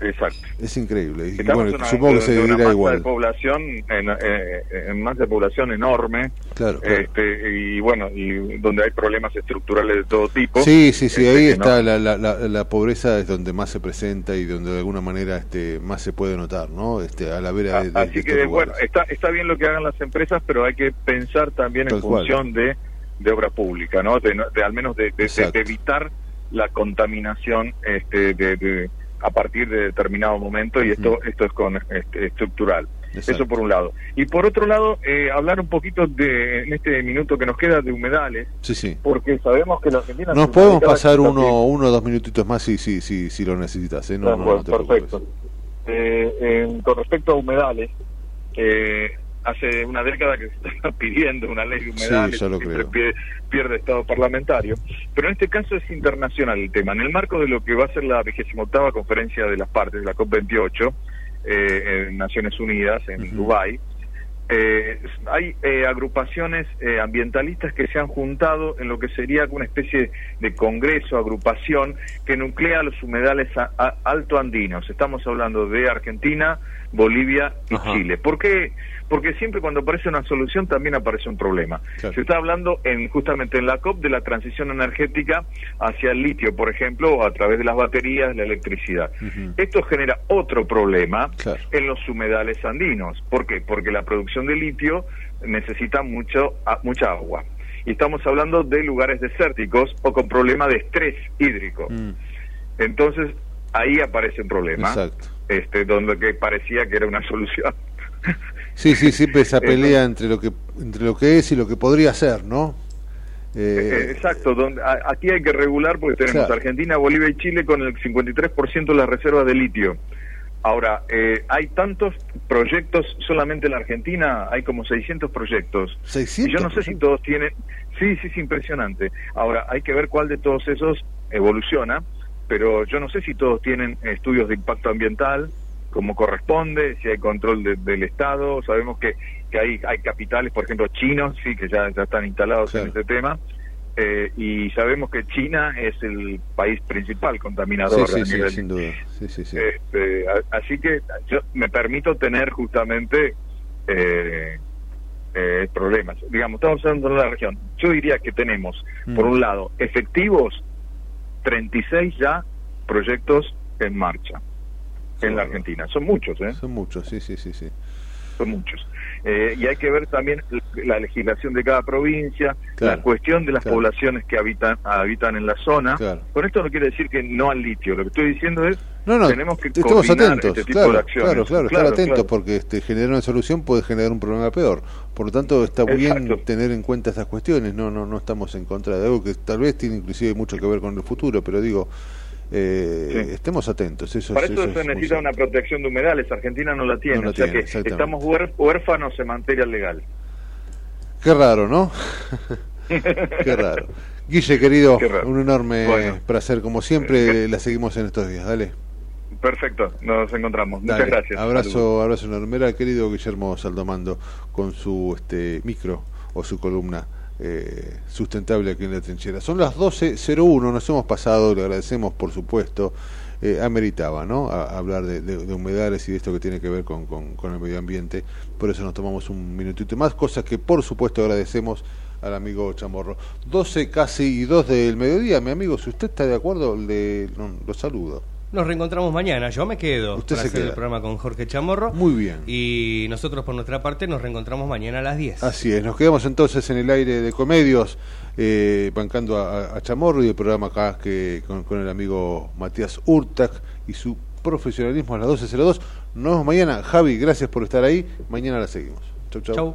Exacto. Es increíble. Y bueno, en una- supongo que de una seguirá masa igual. de población, en, eh, en masa de población enorme, Claro, claro. este, y bueno, y donde hay problemas estructurales de todo tipo. Sí, sí, sí, este, ahí está no- la, la, la, la pobreza es donde más se presenta y donde de alguna manera este más se puede notar, ¿no? Este a la vera de, de- de Así estos que bueno, está, está bien lo que hagan las empresas, pero hay que pensar también en Tal cual. función de, de obra pública, ¿no? De, de al menos de, de- de- de evitar la contaminación este, de, de- a partir de determinado momento y esto esto es con este, estructural. Exacto. Eso por un lado. Y por otro lado, eh, hablar un poquito de en este minuto que nos queda de humedales, Sí, sí. porque sabemos que la Argentina Nos podemos pasar uno, uno o dos minutitos más si, si, si, si lo necesitas, ¿eh? No, no, no te perfecto. Eh, con respecto a humedales, eh, hace una década que se <laughs> está pidiendo una ley de humedales, Sí, siempre pierde estado parlamentario, pero en este caso es internacional el tema. En el marco de lo que va a ser la 28 conferencia de las partes, la COP28, eh, en Naciones Unidas, en Dubái, eh, hay eh, agrupaciones eh, ambientalistas que se han juntado en lo que sería una especie de congreso, agrupación que nuclea los humedales a- a- altoandinos. Estamos hablando de Argentina, Bolivia y Chile. ¿Por qué? Porque siempre cuando aparece una solución también aparece un problema. Se está hablando en justamente en la COP de la transición energética hacia el litio, por ejemplo, o a través de las baterías, la electricidad. Esto genera otro problema en los humedales andinos. ¿Por qué? Porque la producción de litio necesita mucho, a- mucha agua. Y estamos hablando de lugares desérticos o con problema de estrés hídrico. Entonces, ahí aparece un problema. Exacto. Este, donde que parecía que era una <laughs> solución. Sí, sí, siempre <laughs> esa pelea entre lo que entre lo que es y lo que podría ser, ¿no? Eh, Eh, Exacto, donde, a- aquí hay que regular porque tenemos Claro. Argentina, Bolivia y Chile con el 53% de las reservas de litio. Ahora, eh, hay tantos proyectos solamente en la Argentina, hay como 600 proyectos. 600 Y yo no sé si todos tienen... Sí, sí, es impresionante. Ahora, hay que ver cuál de todos esos evoluciona, pero yo no sé si todos tienen estudios de impacto ambiental como corresponde, si hay control de- del Estado, sabemos que, que hay, hay capitales, por ejemplo, chinos, sí, que ya, ya están instalados en este tema, eh, y sabemos que China es el país principal contaminador. sí, sí, sí, sin duda. Este, así que yo me permito tener justamente eh, eh, problemas. Digamos, estamos hablando de la región. Yo diría que tenemos, por Mm. un lado, efectivos 36 ya proyectos en marcha en la Argentina. Son muchos, ¿eh? Son muchos, sí, sí, sí, sí. Son muchos. Eh, y hay que ver también la legislación de cada provincia, Claro, la cuestión de las claro. poblaciones que habitan habitan en la zona. Claro. Con esto no quiere decir que no al litio. Lo que estoy diciendo es No, no, tenemos que estemos coordinar atentos, este tipo claro, de acciones. claro, claro, Claro, estar atentos porque este, generar una solución puede generar un problema peor. Por lo tanto, está bien Exacto. tener en cuenta estas cuestiones. No, no, no estamos en contra de algo que tal vez tiene inclusive mucho que ver con el futuro, pero digo, eh, estemos atentos. Eso, Para es- eso eso se es necesita una protección de humedales. Argentina no la tiene. No la o sea tiene, que estamos huér- huérfanos en materia legal. Qué raro, ¿no? <laughs> Qué raro. Guille, querido, raro. un enorme Bueno. placer. Como siempre, la seguimos en estos días. Dale. Perfecto, nos encontramos. Dale. Muchas gracias. Abrazo, abrazo enorme. Era el querido Guillermo Saldomando con su este micro o su columna eh, sustentable aquí en la trinchera. Son las 12.01, nos hemos pasado, le agradecemos por supuesto. Eh, ameritaba, ¿no? A- hablar de, humedales y de esto que tiene que ver con, con- el medio ambiente. Por eso nos tomamos un minutito más, cosa que por supuesto agradecemos al amigo Chamorro. 12 casi y 2 del mediodía, mi amigo, si usted está de acuerdo, le, lo saludo. Nos reencontramos mañana. Yo me quedo Usted para se hacer queda. el programa con Jorge Chamorro. Muy bien. Y nosotros por nuestra parte nos reencontramos mañana a las 10. Así es, nos quedamos entonces en el aire de Comedios, eh, bancando a, a Chamorro y el programa acá que con, con el amigo Matías Urtac y su profesionalismo a las 12.02. Nos vemos mañana. Javi, gracias por estar ahí. Mañana la seguimos. Chau, chau. Chau.